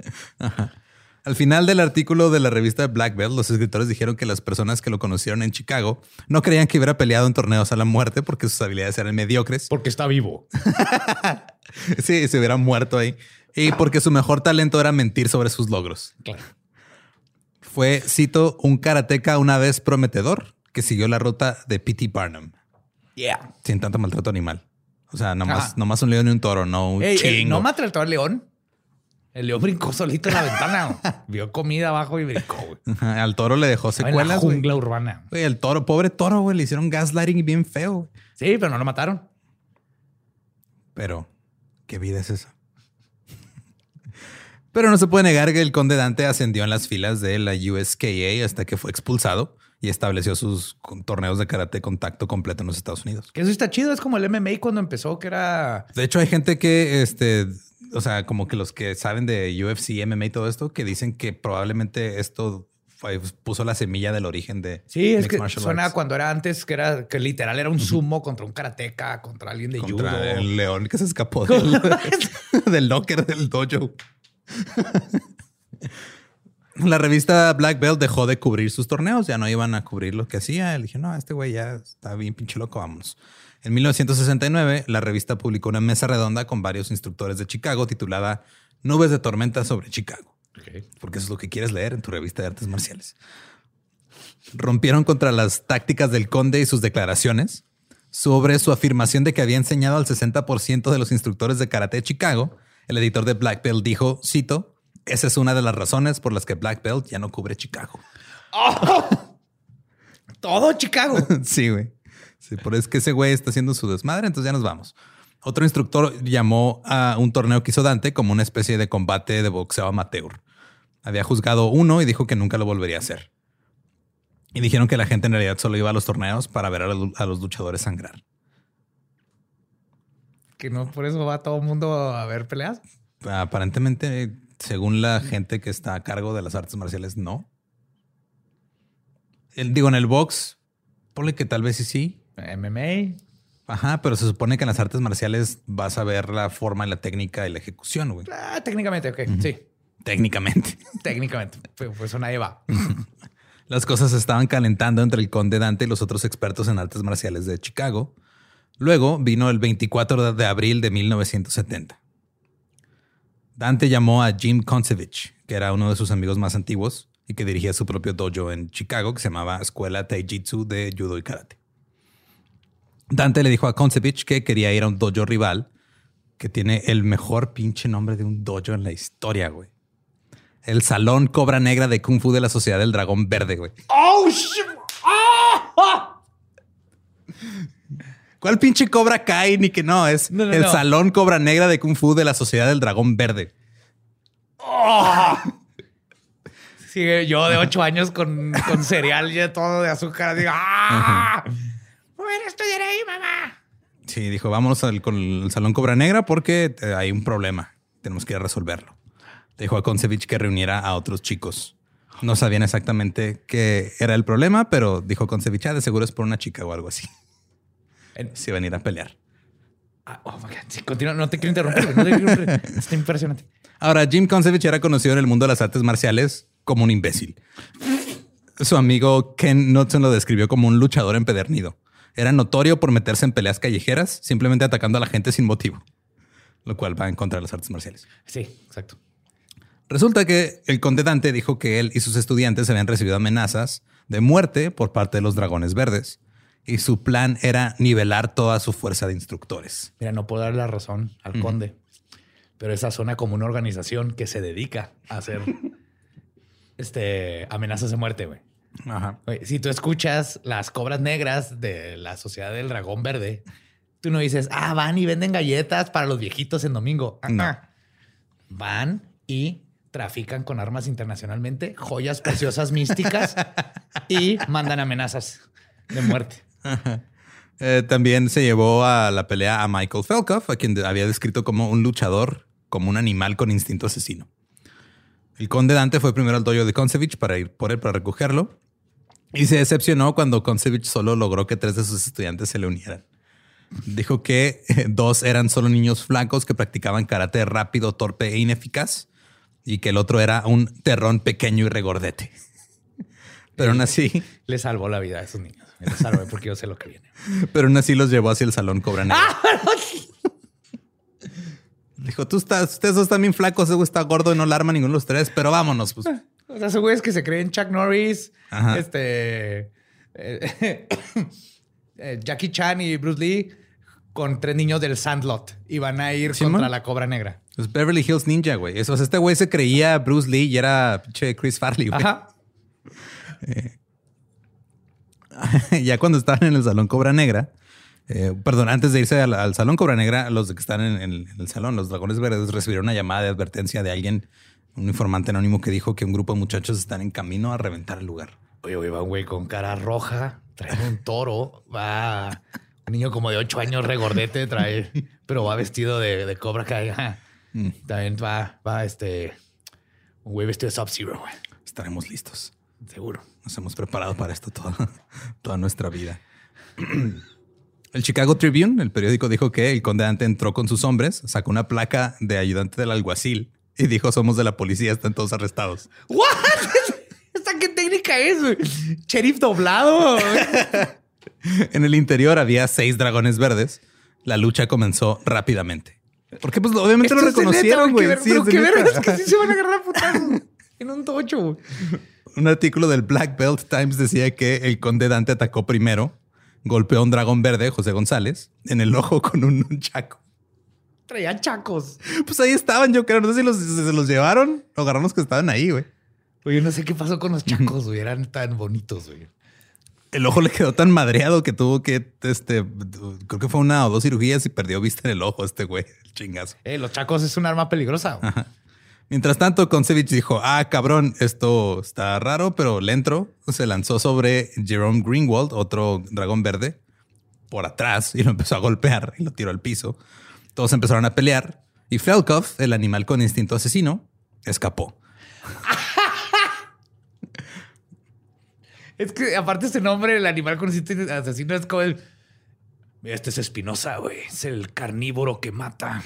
Al final del artículo de la revista Black Belt, los escritores dijeron que las personas que lo conocieron en Chicago no creían que hubiera peleado en torneos a la muerte porque sus habilidades eran mediocres. Porque está vivo. Sí, se hubiera muerto ahí. Y porque su mejor talento era mentir sobre sus logros. Claro. Fue, cito, un karateca una vez prometedor que siguió la ruta de P.T. Barnum Yeah. sin tanto maltrato animal. O sea, nomás, Ajá. nomás un león y un toro, no un Ey, ey, chingo. no maltrató al león. El león brincó solito en la ventana. güey. Vio comida abajo y brincó, güey. Al toro le dejó en la secuelas. güey. jungla urbana. Güey, el toro, pobre toro, güey, le hicieron gaslighting bien feo. güey. Sí, pero no lo mataron. Pero, ¿qué vida es esa? Pero no se puede negar que el conde Dante ascendió en las filas de la USKA hasta que fue expulsado y estableció sus torneos de karate contacto completo en los Estados Unidos. Que eso está chido, es como el MMA cuando empezó, que era... De hecho, hay gente que, este, o sea, como que los que saben de UFC, MMA y todo esto, que dicen que probablemente esto puso la semilla del origen de Sí, es que suena cuando era antes, que era que literal era un sumo contra un karateca, contra alguien de contra judo. el león que se escapó del, del locker del dojo. la revista Black Belt dejó de cubrir sus torneos, ya no iban a cubrir lo que hacía. Le dije, no, este güey ya está bien pinche loco, vámonos. En 1969, la revista publicó una mesa redonda con varios instructores de Chicago titulada Nubes de tormenta sobre Chicago. Porque eso es lo que quieres leer en tu revista de artes marciales. Rompieron contra las tácticas del conde y sus declaraciones sobre su afirmación de que había enseñado al 60% de los instructores de karate de Chicago. El editor de Black Belt dijo, cito, esa es una de las razones por las que Black Belt ya no cubre Chicago. Todo Chicago. sí, güey. Sí, por es que ese güey está haciendo su desmadre, entonces ya nos vamos. Otro instructor llamó a un torneo que hizo Dante como una especie de combate de boxeo amateur. Había juzgado uno y dijo que nunca lo volvería a hacer. Y dijeron que la gente en realidad solo iba a los torneos para ver a los, luchadores sangrar. Que no por eso va todo el mundo a ver peleas. Aparentemente según la gente que está a cargo de las artes marciales, no. El, digo, en el box, ponle que tal vez sí sí. MMA. Ajá, pero se supone que en las artes marciales vas a ver la forma y la técnica y la ejecución, güey. Ah, técnicamente, ok, sí. Técnicamente. Técnicamente. Pues, pues eso nadie va. Las cosas estaban calentando entre el conde Dante y los otros expertos en artes marciales de Chicago. Luego vino el 24 de abril de 1970. Dante llamó a Jim Konsevich, que era uno de sus amigos más antiguos y que dirigía su propio dojo en Chicago, que se llamaba Escuela Taijitsu de Judo y Karate. Dante le dijo a Konsevich que quería ir a un dojo rival que tiene el mejor pinche nombre de un dojo en la historia, güey. El Salón Cobra Negra de Kung Fu de la Sociedad del Dragón Verde, güey. ¡Oh, shit! ¡Ah! ¿Cuál pinche cobra cae? Ni que no, es el salón cobra negra de Kung Fu de la Sociedad del Dragón Verde. Oh. Sí, yo de ocho años con, cereal y todo de azúcar, digo, ¡ah! A estudiar ahí, mamá. Sí, dijo, vamos con el salón cobra negra porque eh, hay un problema. Tenemos que resolverlo. Dijo a Concevich que reuniera a otros chicos. No sabían exactamente qué era el problema, pero dijo Concevich, ah, de seguro es por una chica o algo así se iban a ir a pelear. Ah, oh continúa. No te quiero interrumpir. No te quiero interrumpir. Está impresionante. Ahora, Jim Consevich era conocido en el mundo de las artes marciales como un imbécil. Su amigo Ken Knudsen lo describió como un luchador empedernido. Era notorio por meterse en peleas callejeras, simplemente atacando a la gente sin motivo, lo cual va en contra de las artes marciales. Sí, exacto. Resulta que el conde Dante dijo que él y sus estudiantes habían recibido amenazas de muerte por parte de los dragones verdes y su plan era nivelar toda su fuerza de instructores. Mira, no puedo dar la razón al conde, pero esa zona como una organización que se dedica a hacer este, amenazas de muerte, güey. Ajá. si tú escuchas las cobras negras de la Sociedad del Dragón Verde, tú no dices, ah, van y venden galletas para los viejitos en domingo. Van y trafican con armas internacionalmente, joyas preciosas místicas y mandan amenazas de muerte. Eh, también se llevó a la pelea a Michael Felkoff, a quien había descrito como un luchador, como un animal con instinto asesino. El conde Dante fue primero al dojo de Konsevich para ir por él para recogerlo y se decepcionó cuando Konsevich solo logró que tres de sus estudiantes se le unieran. Dijo que dos eran solo niños flacos que practicaban karate rápido, torpe e ineficaz y que el otro era un terrón pequeño y regordete. Pero aún así... Le salvó la vida a esos niños. Me lo salvé porque yo sé lo que viene. Pero aún así los llevó hacia el salón Cobra ah, Dijo, tú estás, ustedes dos están bien flacos, ese está gordo y no la arma ninguno de los tres, pero vámonos. Pues. O sea, ese güey es que se creen Chuck Norris, este... Eh, eh, Jackie Chan y Bruce Lee con tres niños del Sandlot y van a ir contra la Cobra Negra. Es Beverly Hills Ninja, güey. Eso, este güey se creía Bruce Lee y era Chris Farley, güey. Ajá. Eh, ya cuando estaban en el salón Cobra Negra, eh, perdón, antes de irse al, salón Cobra Negra, los que están en, el salón, los dragones verdes, recibieron una llamada de advertencia de alguien un informante anónimo que dijo que un grupo de muchachos están en camino a reventar el lugar. Oye, oye, va un güey con cara roja, trae un toro, va un niño como de ocho años regordete, trae, pero va vestido de, de cobra Kai. Mm. También va, va este, un güey vestido de Sub-Zero, güey. Estaremos listos. Seguro. Nos hemos preparado para esto toda, toda nuestra vida. El Chicago Tribune, el periódico, dijo que el conde Dante entró con sus hombres, sacó una placa de ayudante del alguacil y dijo: Somos de la policía, están todos arrestados. ¿What? ¿Esta qué técnica es? Sheriff doblado. En el interior había seis dragones verdes. La lucha comenzó rápidamente. Porque, pues, obviamente lo Esto neta, reconocieron, güey. Sí, pero qué que sí se van a agarrar putazos en un tocho. Un artículo del Black Belt Times decía que el conde Dante atacó primero, golpeó a un dragón verde, José González, en el ojo con un chaco. Traía chacos. Pues ahí estaban, yo creo. No sé si los, se los llevaron o agarraron los que estaban ahí, güey. Oye, no sé qué pasó con los chacos, güey. Eran tan bonitos, güey. El ojo le quedó tan madreado que tuvo que, este, creo que fue una o dos cirugías y perdió vista en el ojo este güey, el chingazo. Eh, los chacos es un arma peligrosa. Mientras tanto, Concevich dijo, ah, cabrón, esto está raro, pero le entró. Se lanzó sobre Jerome Greenwald, otro dragón verde, por atrás y lo empezó a golpear y lo tiró al piso. Todos empezaron a pelear y Felkov, el animal con instinto asesino, escapó. Es que aparte este nombre, el animal con instinto asesino es como el... Mira, este es Espinosa, güey. Es el carnívoro que mata.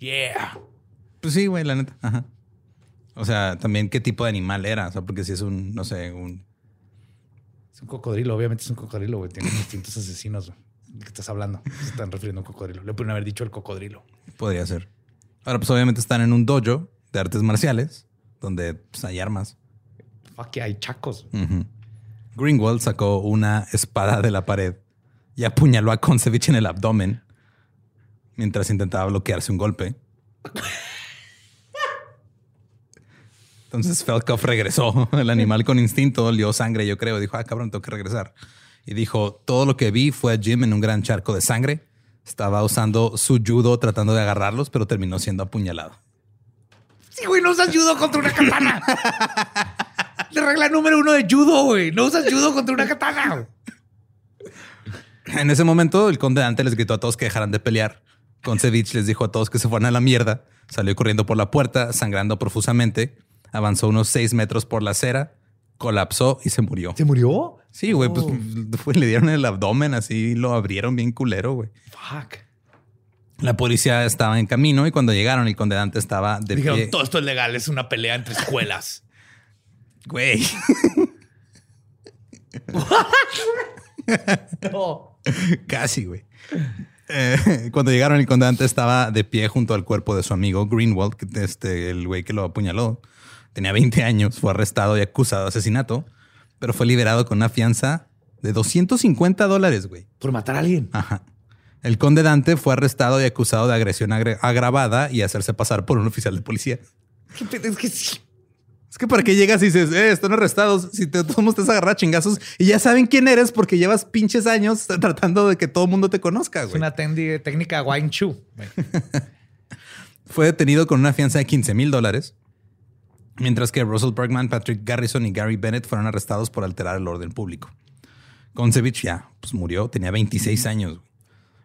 Yeah. Pues sí, güey, la neta. Ajá. O sea, también qué tipo de animal era. O sea, porque si es un, no sé, un. Es un cocodrilo, obviamente es un cocodrilo, güey. Tiene instintos asesinos, güey. ¿De qué estás hablando? Se están refiriendo a un cocodrilo. Le pueden haber dicho el cocodrilo. Podría ser. Ahora, pues obviamente están en un dojo de artes marciales, donde pues, hay armas. Fuck, hay chacos. Greenwald sacó una espada de la pared y apuñaló a Concevich en el abdomen mientras intentaba bloquearse un golpe. Entonces Felkov regresó. El animal con instinto olió sangre, yo creo. Dijo, ah, cabrón, tengo que regresar. Y dijo, todo lo que vi fue a Jim en un gran charco de sangre. Estaba usando su judo tratando de agarrarlos, pero terminó siendo apuñalado. Sí, güey, no usas judo contra una katana. La regla número uno de judo, güey. No usas judo contra una katana. güey. En ese momento, el conde Dante les gritó a todos que dejaran de pelear. Concevich les dijo a todos que se fueran a la mierda. Salió corriendo por la puerta, sangrando profusamente. Avanzó unos seis metros por la acera, colapsó y se murió. ¿Se murió? Sí, güey, pues fue- le dieron el abdomen así, lo abrieron bien culero, güey. Fuck. La policía estaba en camino y cuando llegaron, el conde Dante estaba de Dijeron, pie. todo esto es legal, es una pelea entre escuelas. Güey. no. Casi, güey. Eh, cuando llegaron, el conde Dante estaba de pie junto al cuerpo de su amigo Greenwald, que- este, el güey que lo apuñaló. Tenía 20 años, fue arrestado y acusado de asesinato, pero fue liberado con una fianza de 250 dólares, güey. Por matar a alguien. Ajá. El conde Dante fue arrestado y acusado de agresión agre- agravada y hacerse pasar por un oficial de policía. ¿Qué pe- Es que sí. Es que para qué llegas y dices, eh, están arrestados, si te todos te agarrar a chingazos y ya saben quién eres porque llevas pinches años tratando de que todo el mundo te conozca, Es güey. una tendi- técnica Wine Chu. Fue detenido con una fianza de 15 mil dólares, mientras que Russell Bergman, Patrick Garrison y Gary Bennett fueron arrestados por alterar el orden público. Concevich ya pues, murió, tenía 26 años.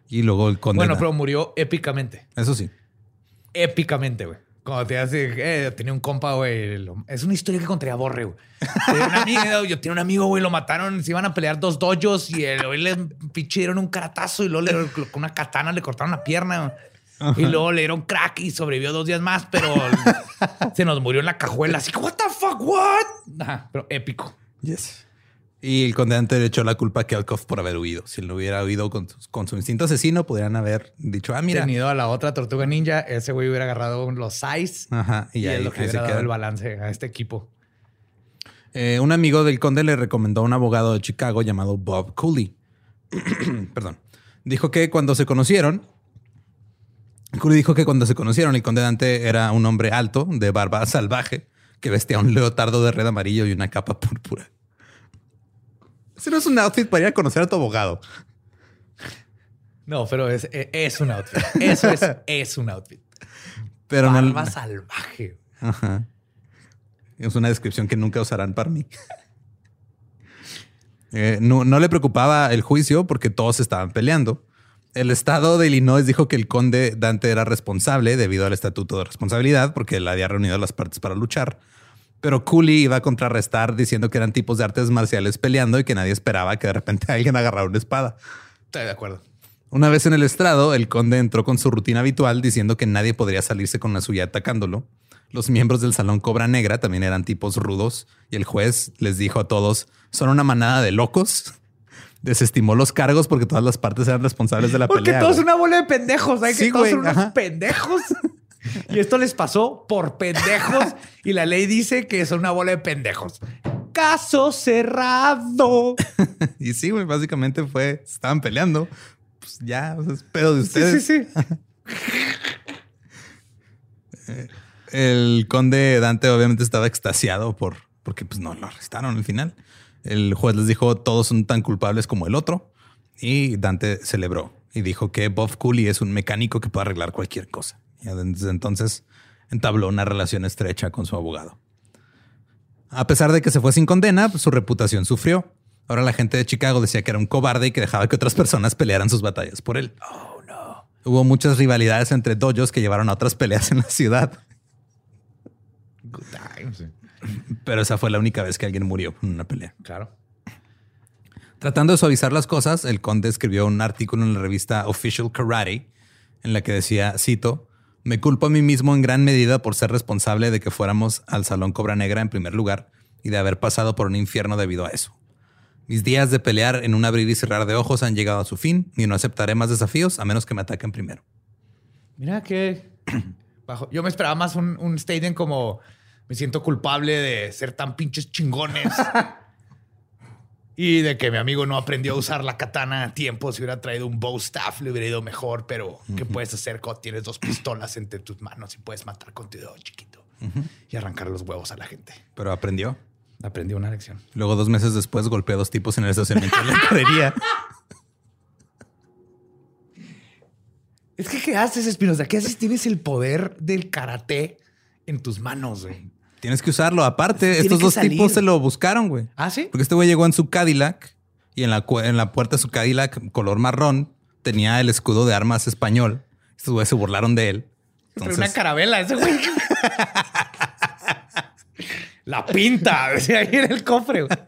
Y luego el conde. Bueno, pero murió épicamente. Eso sí. Épicamente, güey. Cuando te hace, eh, tenía un compa, güey. lo- Es una historia que conté a Borre, güey. Tenía un amigo, yo tenía un amigo, güey, lo mataron, se iban a pelear dos dojos y el güey le pinche dieron un caratazo y luego le, con una katana le cortaron la pierna. Y luego le dieron crack y sobrevivió dos días más, pero se nos murió en la cajuela. Así que, what the fuck, what? Ajá, pero épico. Yes. Y el conde Dante le echó la culpa a Kelkov por haber huido. Si él no hubiera huido con, su- con su instinto asesino, podrían haber dicho, ah, mira. Tenido a la otra tortuga ninja, ese güey hubiera agarrado los size Ajá, y, y, ahí, es lo que hubiera dado el balance a este equipo. Eh, un amigo del conde le recomendó a un abogado de Chicago llamado Bob Cooley. Perdón. Dijo que cuando se conocieron, Cooley dijo que cuando se conocieron, el conde Dante era un hombre alto, de barba salvaje, que vestía un leotardo de red amarillo y una capa púrpura. Ese no es un outfit para ir a conocer a tu abogado. No, pero es, e- es un outfit. Eso es, es un outfit. Pero no. Barba salvaje. Ajá. Es una descripción que nunca usarán para mí. Eh, no, no le preocupaba el juicio porque todos estaban peleando. El estado de Illinois dijo que el conde Dante era responsable debido al estatuto de responsabilidad porque él había reunido a las partes para luchar. Pero Cooley iba a contrarrestar diciendo que eran tipos de artes marciales peleando y que nadie esperaba que de repente alguien agarrara una espada. Estoy de acuerdo. Una vez en el estrado, el conde entró con su rutina habitual diciendo que nadie podría salirse con la suya atacándolo. Los miembros del salón Cobra Negra también eran tipos rudos y el juez les dijo a todos, son una manada de locos. Desestimó los cargos porque todas las partes eran responsables de la Porque pelea. todos güey. una bola de pendejos. Sí, que todos son unos ajá. pendejos. Y esto les pasó por pendejos. y la ley dice que son una bola de pendejos. Caso cerrado. Y sí, güey, básicamente fue, estaban peleando. Pues ya, o sea, es pedo de Sí, ustedes. sí, sí. El conde Dante obviamente estaba extasiado por porque pues no lo arrestaron al final. El juez les dijo todos son tan culpables como el otro y Dante celebró y dijo que Bob Cooley es un mecánico que puede arreglar cualquier cosa. Y desde entonces entabló una relación estrecha con su abogado. A pesar de que se fue sin condena, pues, su reputación sufrió. Ahora la gente de Chicago decía que era un cobarde y que dejaba que otras personas pelearan sus batallas por él. Oh, no. Hubo muchas rivalidades entre dojos que llevaron a otras peleas en la ciudad. Pero esa fue la única vez que alguien murió en una pelea. Claro. Tratando de suavizar las cosas, el conde escribió un artículo en la revista Official Karate en la que decía, cito, me culpo a mí mismo en gran medida por ser responsable de que fuéramos al Salón Cobra Negra en primer lugar y de haber pasado por un infierno debido a eso. Mis días de pelear en un abrir y cerrar de ojos han llegado a su fin y no aceptaré más desafíos a menos que me ataquen primero. Mira que bajo. Yo me esperaba más un, un statement como me siento culpable de ser tan pinches chingones. y de que mi amigo no aprendió a usar la katana a tiempo. Si hubiera traído un bow staff, le hubiera ido mejor. Pero, ¿qué puedes hacer cuando tienes dos pistolas entre tus manos y puedes matar con tu dedo chiquito y arrancar los huevos a la gente? Pero aprendió. Aprendió una lección. Luego, dos meses después, golpeó a dos tipos en el estacionamiento de la correría. Es que, ¿qué haces, Espinosa? ¿Qué haces? Tienes el poder del karate en tus manos, güey. Tienes que usarlo. Aparte, Tiene estos dos salir. tipos se lo buscaron, güey. ¿Ah, sí? Porque este güey llegó en su Cadillac y en la, cu- en la puerta de su Cadillac color marrón tenía el escudo de armas español. Estos güeyes se burlaron de él. Entonces, una carabela ese güey. La pinta, decía ahí en el cofre. güey.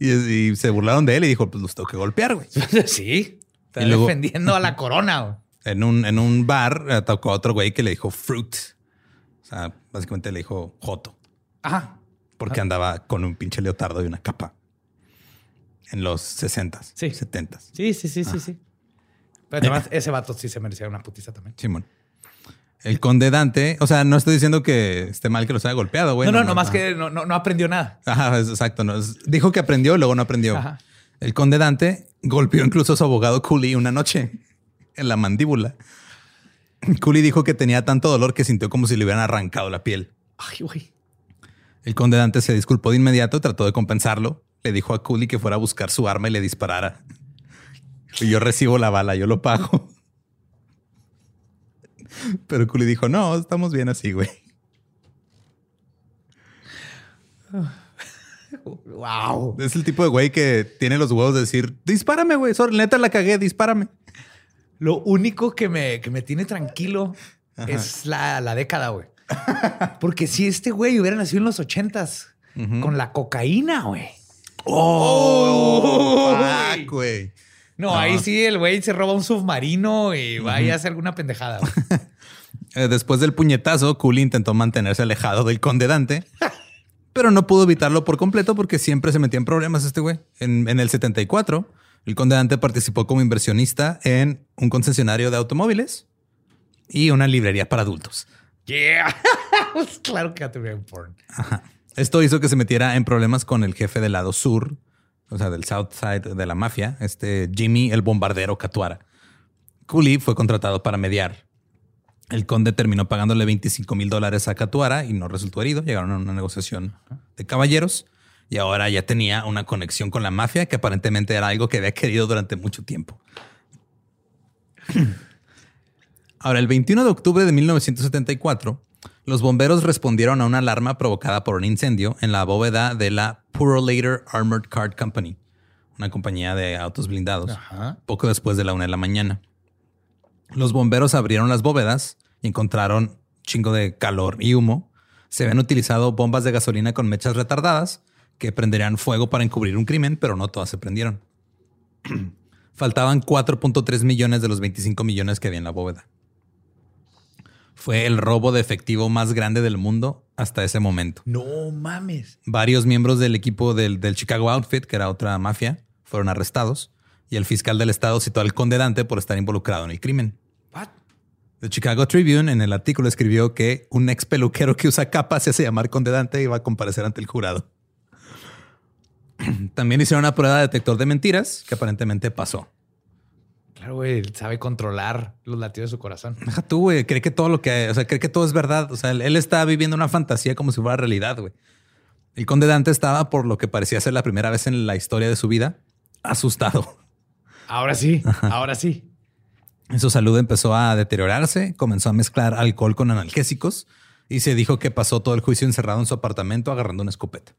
y, y se burlaron de él y dijo, pues los tengo que golpear, güey. Sí. Está Y luego- defendiendo a la corona. güey. En un, en un bar atacó a otro güey que le dijo fruit. O sea, básicamente le dijo joto. Ajá. Porque andaba con un pinche leotardo y una capa. En los 60s, Sí. 70s. Sí, sí, sí, sí, sí. Pero además, ese vato sí se merecía una putiza también. Simón. El conde Dante, o sea, no estoy diciendo que esté mal que los haya golpeado, güey. no, no, nomás ajá. que no, no, no aprendió nada. Ajá, exacto. no, dijo que aprendió, luego no aprendió. Ajá. El conde Dante golpeó incluso a su abogado Cooley una noche en la mandíbula. Cooley dijo que tenía tanto dolor que sintió como si le hubieran arrancado la piel. Ay, güey. El conde Dante se disculpó de inmediato, trató de compensarlo. Le dijo a Cooley que fuera a buscar su arma y le disparara. Y yo recibo la bala, yo lo pago. Pero Cooley dijo, no, estamos bien así, güey. Wow. Es el tipo de güey que tiene los huevos de decir, dispárame, güey. Neta la cagué, dispárame. Lo único que me, que me tiene tranquilo es la, la década, güey. Porque si este güey hubiera nacido en los ochentas con la cocaína, güey. Oh, güey. fuck, güey. No, ahí sí el güey se roba un submarino y vaya a hacer alguna pendejada. Eh, Después del puñetazo, Cooley intentó mantenerse alejado del conde Dante, pero no pudo evitarlo por completo porque siempre se metía en problemas este güey. En, en el 74, el conde Dante participó como inversionista en un concesionario de automóviles y una librería para adultos. Yeah. Claro que te veo porn. Esto hizo que se metiera en problemas con el jefe del lado sur, o sea, del South Side de la mafia, este Jimmy el bombardero Catuara. Cooley fue contratado para mediar. El conde terminó pagándole 25 mil dólares a Catuara y no resultó herido. Llegaron a una negociación de caballeros y ahora ya tenía una conexión con la mafia que aparentemente era algo que había querido durante mucho tiempo. Ahora, el 21 de octubre de 1974, Los bomberos respondieron a una alarma provocada por un incendio en la bóveda de la Purolator Armored Car Company, una compañía de autos blindados, poco después de la una de la mañana. Los bomberos abrieron las bóvedas y encontraron chingo de calor y humo. Se habían utilizado bombas de gasolina con mechas retardadas que prenderían fuego para encubrir un crimen, pero no todas se prendieron. Faltaban 4.3 millones de los 25 millones que había en la bóveda. Fue el robo de efectivo más grande del mundo hasta ese momento. No mames. Varios miembros del equipo del, Chicago Outfit, que era otra mafia, fueron arrestados y el fiscal del estado citó al conde Dante por estar involucrado en el crimen. What? The Chicago Tribune en el artículo escribió que un ex peluquero que usa capa se hace llamar conde Dante y iba a comparecer ante el jurado. También hicieron una prueba de detector de mentiras que aparentemente pasó. Claro, güey, sabe controlar los latidos de su corazón. Deja tú, güey, cree que todo lo que, o sea, cree que todo es verdad. O sea, él, está viviendo una fantasía como si fuera realidad, güey. El conde Dante estaba, por lo que parecía ser la primera vez en la historia de su vida, asustado. Ahora sí, ahora sí. Su salud empezó a deteriorarse, comenzó a mezclar alcohol con analgésicos y se dijo que pasó todo el juicio encerrado en su apartamento agarrando una escopeta.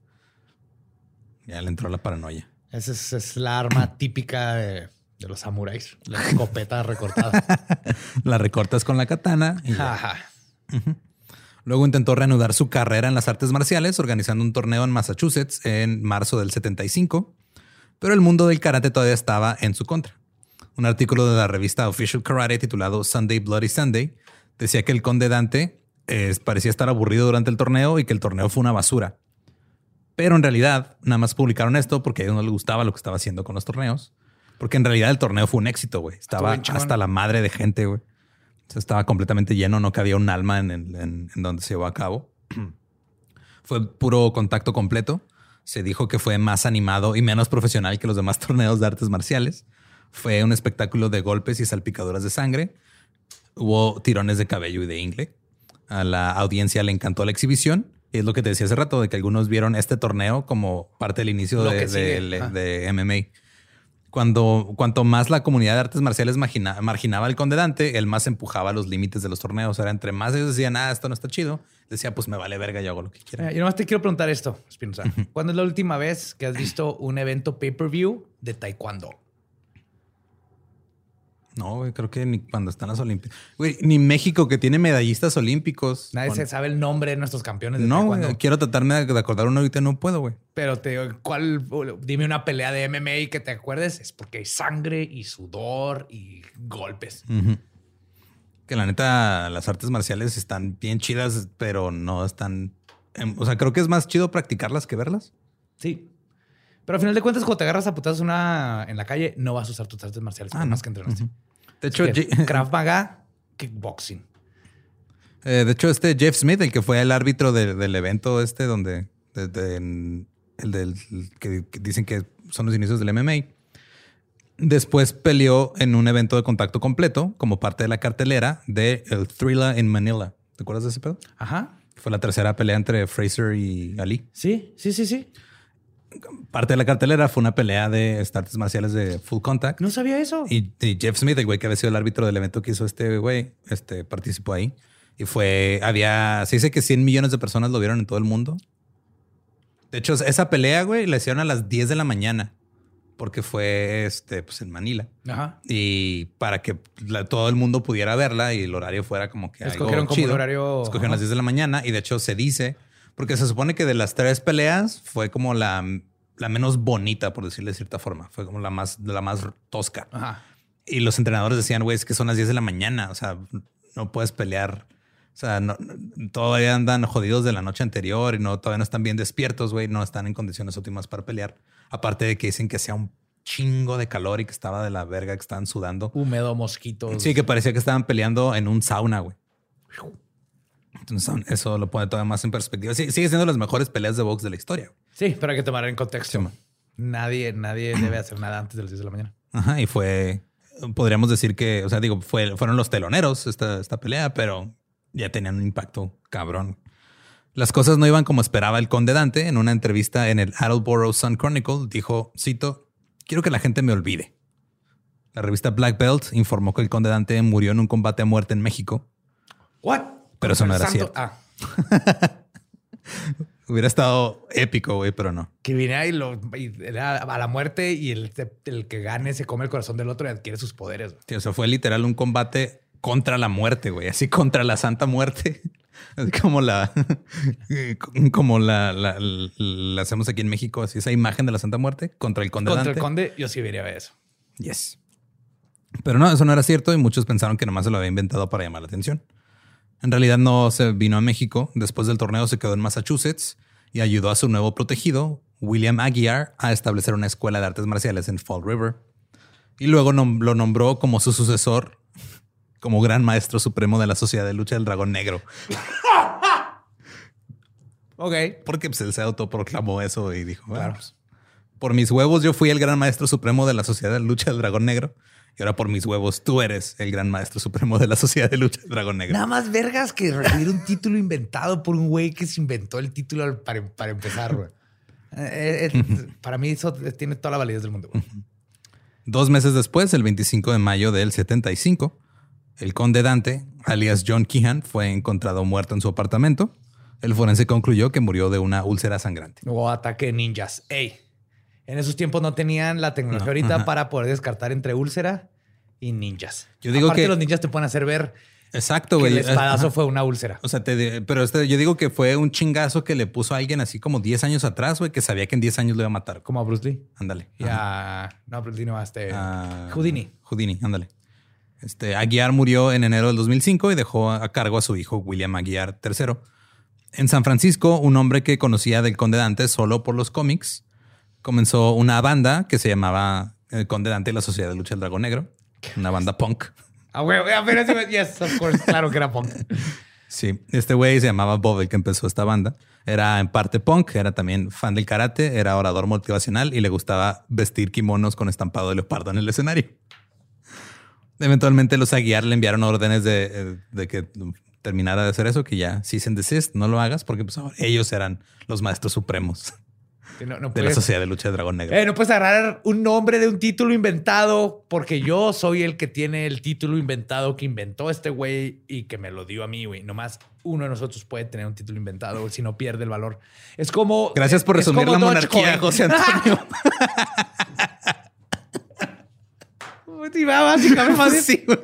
Ya le entró la paranoia. Esa es, la arma típica de, los samuráis, la escopeta recortada. la recortas con la katana. Luego intentó reanudar su carrera en las artes marciales, organizando un torneo en Massachusetts en marzo del 75, pero el mundo del karate todavía estaba en su contra. Un artículo de la revista Official Karate titulado Sunday Bloody Sunday decía que el conde Dante eh, parecía estar aburrido durante el torneo y que el torneo fue una basura. Pero en realidad, nada más publicaron esto porque a ellos no les gustaba lo que estaba haciendo con los torneos. Porque en realidad el torneo fue un éxito, güey. Estaba hasta la madre de gente, güey. estaba completamente lleno, no cabía un alma en, donde se llevó a cabo. fue puro contacto completo. Se dijo que fue más animado y menos profesional que los demás torneos de artes marciales. Fue un espectáculo de golpes y salpicaduras de sangre. Hubo tirones de cabello y de ingle. A la audiencia le encantó la exhibición y es lo que te decía hace rato, de que algunos vieron este torneo como parte del inicio de, MMA. Cuando, cuanto más la comunidad de artes marciales marginaba al conde Dante, él más empujaba los límites de los torneos. Era entre más ellos decían, ah, esto no está chido, decía, pues me vale verga, yo hago lo que quiera. Yo nomás te quiero preguntar esto, Spinoza. ¿Cuándo es la última vez que has visto un evento pay-per-view de taekwondo? No, güey, creo que ni cuando están las Olimpiadas. Güey, ni México que tiene medallistas olímpicos. Nadie se sabe el nombre de nuestros campeones. De no, quiero tratarme de acordar uno ahorita, no puedo, güey. Pero te ¿cuál? Dime una pelea de MMA que te acuerdes. Es porque hay sangre y sudor y golpes. Que la neta, las artes marciales están bien chidas, pero no están. o sea, creo que es más chido practicarlas que verlas. Sí. Pero al final de cuentas, cuando te agarras a putadas una en la calle, no vas a usar tus artes marciales ah, más que entrenaste. De hecho, Krav Maga, kickboxing. Eh, de hecho, este Jeff Smith, el que fue el árbitro del evento este, donde el del que, dicen que son los inicios del MMA, después peleó en un evento de contacto completo como parte de la cartelera de el Thriller in Manila. ¿Te acuerdas de ese pedo? Ajá. Fue la tercera pelea entre Fraser y Ali. Sí, sí, sí, sí parte de la cartelera fue una pelea de artes marciales de full contact. No sabía eso. Y, Jeff Smith, el güey que había sido el árbitro del evento que hizo este güey, este, participó ahí. Y fue, había, se dice que 100 millones de personas lo vieron en todo el mundo. De hecho, esa pelea, güey, la hicieron a las 10 de la mañana porque fue este, pues en Manila. Ajá. Y para que todo el mundo pudiera verla y el horario fuera como que Escogieron como el horario. Escogieron las 10 de la mañana y de hecho se dice porque se supone que de las tres peleas fue como la, la menos bonita, por decirle de cierta forma. Fue como la más, la más tosca. Y los entrenadores decían, güey, es que son las 10 de la mañana. O sea, no puedes pelear. O sea, no, todavía andan jodidos de la noche anterior y no, todavía no están bien despiertos, güey. No están en condiciones óptimas para pelear. Aparte de que dicen que hacía un chingo de calor y que estaba de la verga, que estaban sudando. Húmedo, mosquitos. Sí, que parecía que estaban peleando en un sauna, güey. Entonces, eso lo pone todavía más en perspectiva. sigue siendo las mejores peleas de box de la historia. Sí, pero hay que tomar en contexto. nadie, nadie debe hacer nada antes de las 10 de la mañana. Ajá, y fue, podríamos decir que, o sea, digo, fue, fueron los teloneros esta, esta pelea, pero ya tenían un impacto cabrón. Las cosas no iban como esperaba el conde Dante. En una entrevista en el Attleboro Sun Chronicle dijo, cito, quiero que la gente me olvide. La revista Black Belt informó que el conde Dante murió en un combate a muerte en México. ¿What? Pero eso no era cierto. Ah. Hubiera estado épico, güey, pero no. Que viene y, lo, era a la muerte y el, el, que gane se come el corazón del otro y adquiere sus poderes. o sea, fue literal un combate contra la muerte, güey. Así contra la santa muerte. como la, como la, la, hacemos aquí en México, así esa imagen de la Santa Muerte contra el conde. Contra el conde, yo sí vería eso. Yes. Pero no, eso no era cierto y muchos pensaron que nomás se lo había inventado para llamar la atención. En realidad no se vino a México. Después del torneo se quedó en Massachusetts y ayudó a su nuevo protegido, William Aguiar, a establecer una escuela de artes marciales en Fall River. Y luego lo nombró como su sucesor, como gran maestro supremo de la Sociedad de Lucha del Dragón Negro. ok. Porque pues, él se autoproclamó eso y dijo, claro. Pues, por mis huevos yo fui el gran maestro supremo de la Sociedad de Lucha del Dragón Negro. Y ahora por mis huevos, tú eres el gran maestro supremo de la Sociedad de Lucha del Dragón Negro. Nada más vergas que recibir un título inventado por un güey que se inventó el título para, empezar, güey. Eh, eh, para mí eso tiene toda la validez del mundo. Dos meses después, el 25 de mayo del 75, el conde Dante, alias John Keehan, fue encontrado muerto en su apartamento. El forense concluyó que murió de una úlcera sangrante. O ataque de ninjas. Ey, en esos tiempos no tenían la tecnología ahorita para poder descartar entre úlcera y ninjas. Yo digo que los ninjas te pueden hacer ver Exacto, güey. El espadazo fue una úlcera. O sea, pero este, yo digo que fue un chingazo que le puso a alguien así como 10 años atrás, güey, que sabía que en 10 años lo iba a matar. Como a Bruce Lee. Ándale. Ya. No, Bruce Lee no, este. Houdini. Houdini, ándale. Este, Aguiar murió en enero del 2005 y dejó a cargo a su hijo William Aguiar III. En San Francisco, un hombre que conocía del Conde Dante solo por los cómics comenzó una banda que se llamaba El eh, Conde Dante y la Sociedad de Lucha del Dragón Negro. Una banda punk. Ah, güey, yes, of course, claro que era punk. Sí, este güey se llamaba Bob, el que empezó esta banda. Era en parte punk, era también fan del karate, era orador motivacional y le gustaba vestir kimonos con estampado de leopardo en el escenario. Eventualmente los Aguiar le enviaron órdenes de, eh, de que terminara de hacer eso, que ya cease and desist, no lo hagas porque pues, ellos eran los maestros supremos de la Sociedad de Lucha de Dragón Negro. Eh, no puedes agarrar un nombre de un título inventado porque yo soy el que tiene el título inventado que inventó este güey y que me lo dio a mí, güey. Nomás uno de nosotros puede tener un título inventado si no pierde el valor. Es como. Gracias por resumir la monarquía, José Antonio. Básicamente, sí, güey.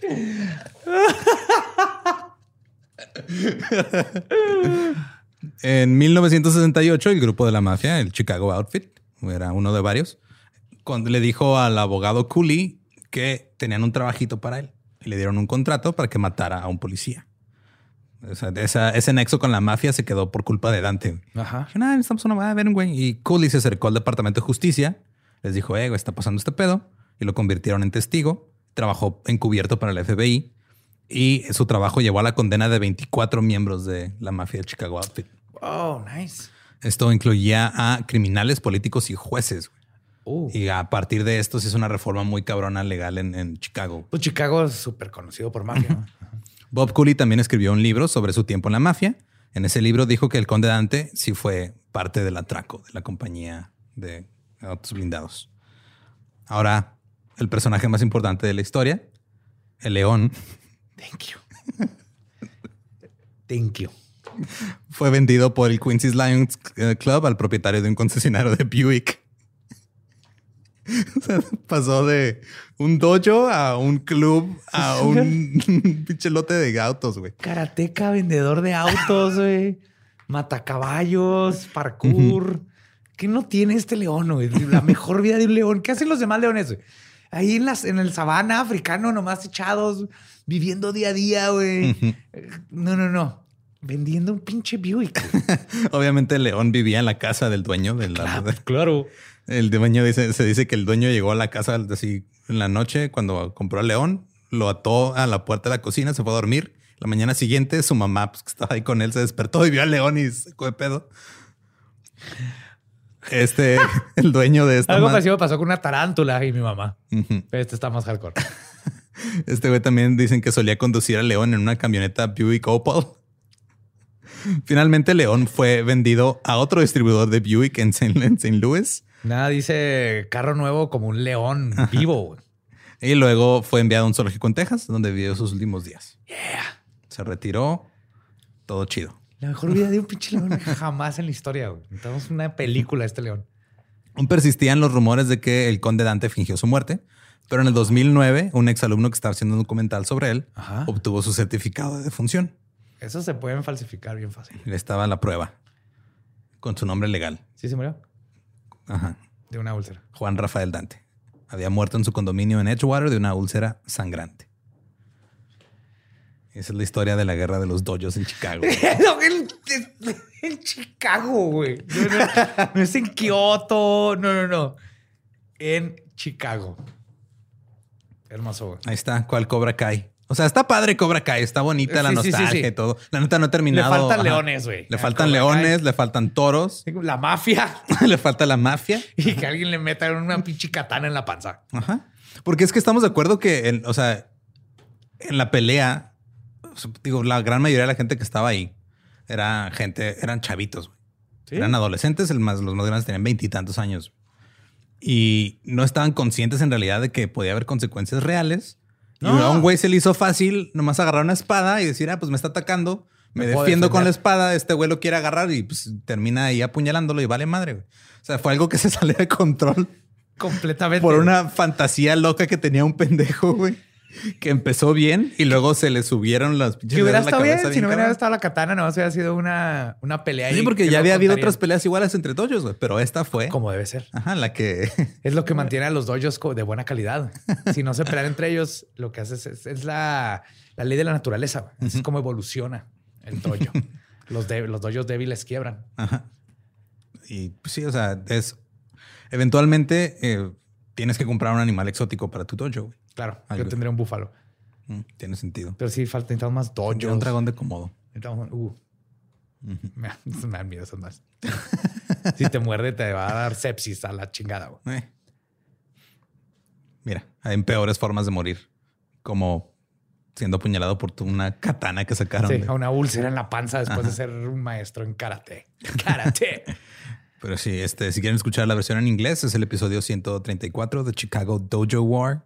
En 1968, el grupo de la mafia, el Chicago Outfit, era uno de varios, cuando le dijo al abogado Cooley que tenían un trabajito para él y le dieron un contrato para que matara a un policía. ese nexo con la mafia se quedó por culpa de Dante. Ajá. estamos una a ver, güey. Y Cooley se acercó al departamento de justicia, les dijo, eh, está pasando este pedo, y lo convirtieron en testigo. Trabajó encubierto para el FBI y su trabajo llevó a la condena de 24 miembros de la mafia de Chicago Outfit. Oh, nice. Esto incluía a criminales, políticos y jueces. Uh. Y a partir de esto se hizo una reforma muy cabrona legal en, Chicago. Pues Chicago es súper conocido por mafia. Bob Cooley también escribió un libro sobre su tiempo en la mafia. En ese libro dijo que el conde Dante sí fue parte del atraco de la compañía de autos blindados. Ahora, el personaje más importante de la historia, el león, Thank you. Thank you. Fue vendido por el Quincy's Lions eh, Club al propietario de un concesionario de Buick. pasó de un dojo a un club a un pinche lote de autos, güey. Karateca, vendedor de autos, güey. Matacaballos, parkour. ¿Qué no tiene este león, güey? La mejor vida de un león. ¿Qué hacen los demás leones, güey? Ahí en, las, en el sabana africano, nomás echados, viviendo día a día, güey. No, no, no. Vendiendo un pinche Buick. Obviamente león vivía en la casa del dueño del la... Claro. El dueño dice, se dice que el dueño llegó a la casa así en la noche cuando compró al león, lo ató a la puerta de la cocina, se fue a dormir. La mañana siguiente, su mamá, pues, que estaba ahí con él, se despertó y vio al león y se de pedo. Este, el dueño de esta. Algo parecido pasó con una tarántula y mi mamá. Este está más hardcore. Este güey también dicen que solía conducir a León en una camioneta Buick Opal. Finalmente, León fue vendido a otro distribuidor de Buick en St. Louis. Nada, dice carro nuevo como un león vivo. y luego fue enviado a un zoológico en Texas, donde vivió sus últimos días. Yeah. Se retiró Todo chido. La mejor vida de un pinche león jamás en la historia. Necesitamos una película este león. Aún persistían los rumores de que el conde Dante fingió su muerte, pero en el 2009 un exalumno que estaba haciendo un documental sobre él Ajá. obtuvo su certificado de defunción. Eso se pueden falsificar bien fácil. Le estaba la prueba con su nombre legal. ¿Sí se murió? Ajá. De una úlcera. Juan Rafael Dante. Había muerto en su condominio en Edgewater de una úlcera sangrante. Esa es la historia de la guerra de los dojos en Chicago. No, en, en Chicago, güey. No, no, no es en Kioto. No, no, no. En Chicago. Hermoso, güey. Ahí está, ¿cuál Cobra Kai? O sea, está padre Cobra Kai, está bonita la Sí, sí, sí, nostalgia sí. y todo. La neta no ha terminado. Le faltan ajá. leones, güey. Le faltan Cobra Kai. leones, le faltan toros, La mafia. le falta la mafia. Y que alguien le meta una pinche katana en la panza. Ajá. Porque es que estamos de acuerdo que, en- o sea, en la pelea, digo, la gran mayoría de la gente que estaba ahí era gente, eran chavitos. güey. ¿Sí? Eran adolescentes, el más, los más grandes tenían veintitantos años. Y no estaban conscientes en realidad de que podía haber consecuencias reales. Y No. a un güey se le hizo fácil nomás agarrar una espada y decir, ah, pues me está atacando, me, defiendo con la espada, este güey lo quiere agarrar y pues termina ahí apuñalándolo y vale madre. güey. O sea, fue algo que se salió de control Completamente. por una fantasía loca que tenía un pendejo, güey. Que empezó bien y luego se le subieron las pinches Que hubiera estado bien. Si no hubiera estado la katana, no hubiera sido una, una pelea. Sí, porque que ya había habido otras peleas iguales entre dojos, güey. Pero esta fue Como debe ser. ajá, la que Es lo que mantiene a los dojos de buena calidad. Si no se pelean entre ellos, lo que hace es, la, la ley de la naturaleza. es como evoluciona el dojo. los, de- los dojos débiles quiebran. Ajá. Y pues, sí, o sea, es. Eventualmente eh, tienes que comprar un animal exótico para tu dojo, güey. Claro, yo tendría un búfalo. Mm, tiene sentido. Pero sí, falta necesitamos más dojos. Yo un dragón de. Necesitamos- uh. me, dan- me dan miedo esas más. si te muerde, te va a dar sepsis a la chingada. güey. Eh. Mira, hay peores formas de morir, como siendo apuñalado por una katana que sacaron. Sí, de- a una úlcera en la panza después Ajá. de ser un maestro en karate. Karate. Pero sí, este, si quieren escuchar la versión en inglés, es el episodio 134 de Chicago Dojo War.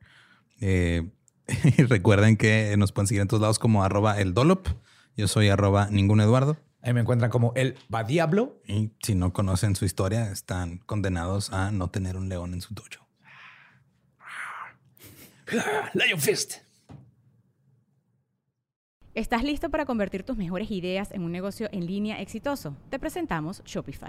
Eh, y recuerden que nos pueden seguir en todos lados como arroba el Dolop. Yo soy arroba ningún Eduardo. Ahí me encuentran como el va diablo. Y si no conocen su historia, están condenados a no tener un león en su dojo. Lion Fist. ¿Estás listo para convertir tus mejores ideas en un negocio en línea exitoso? Te presentamos Shopify.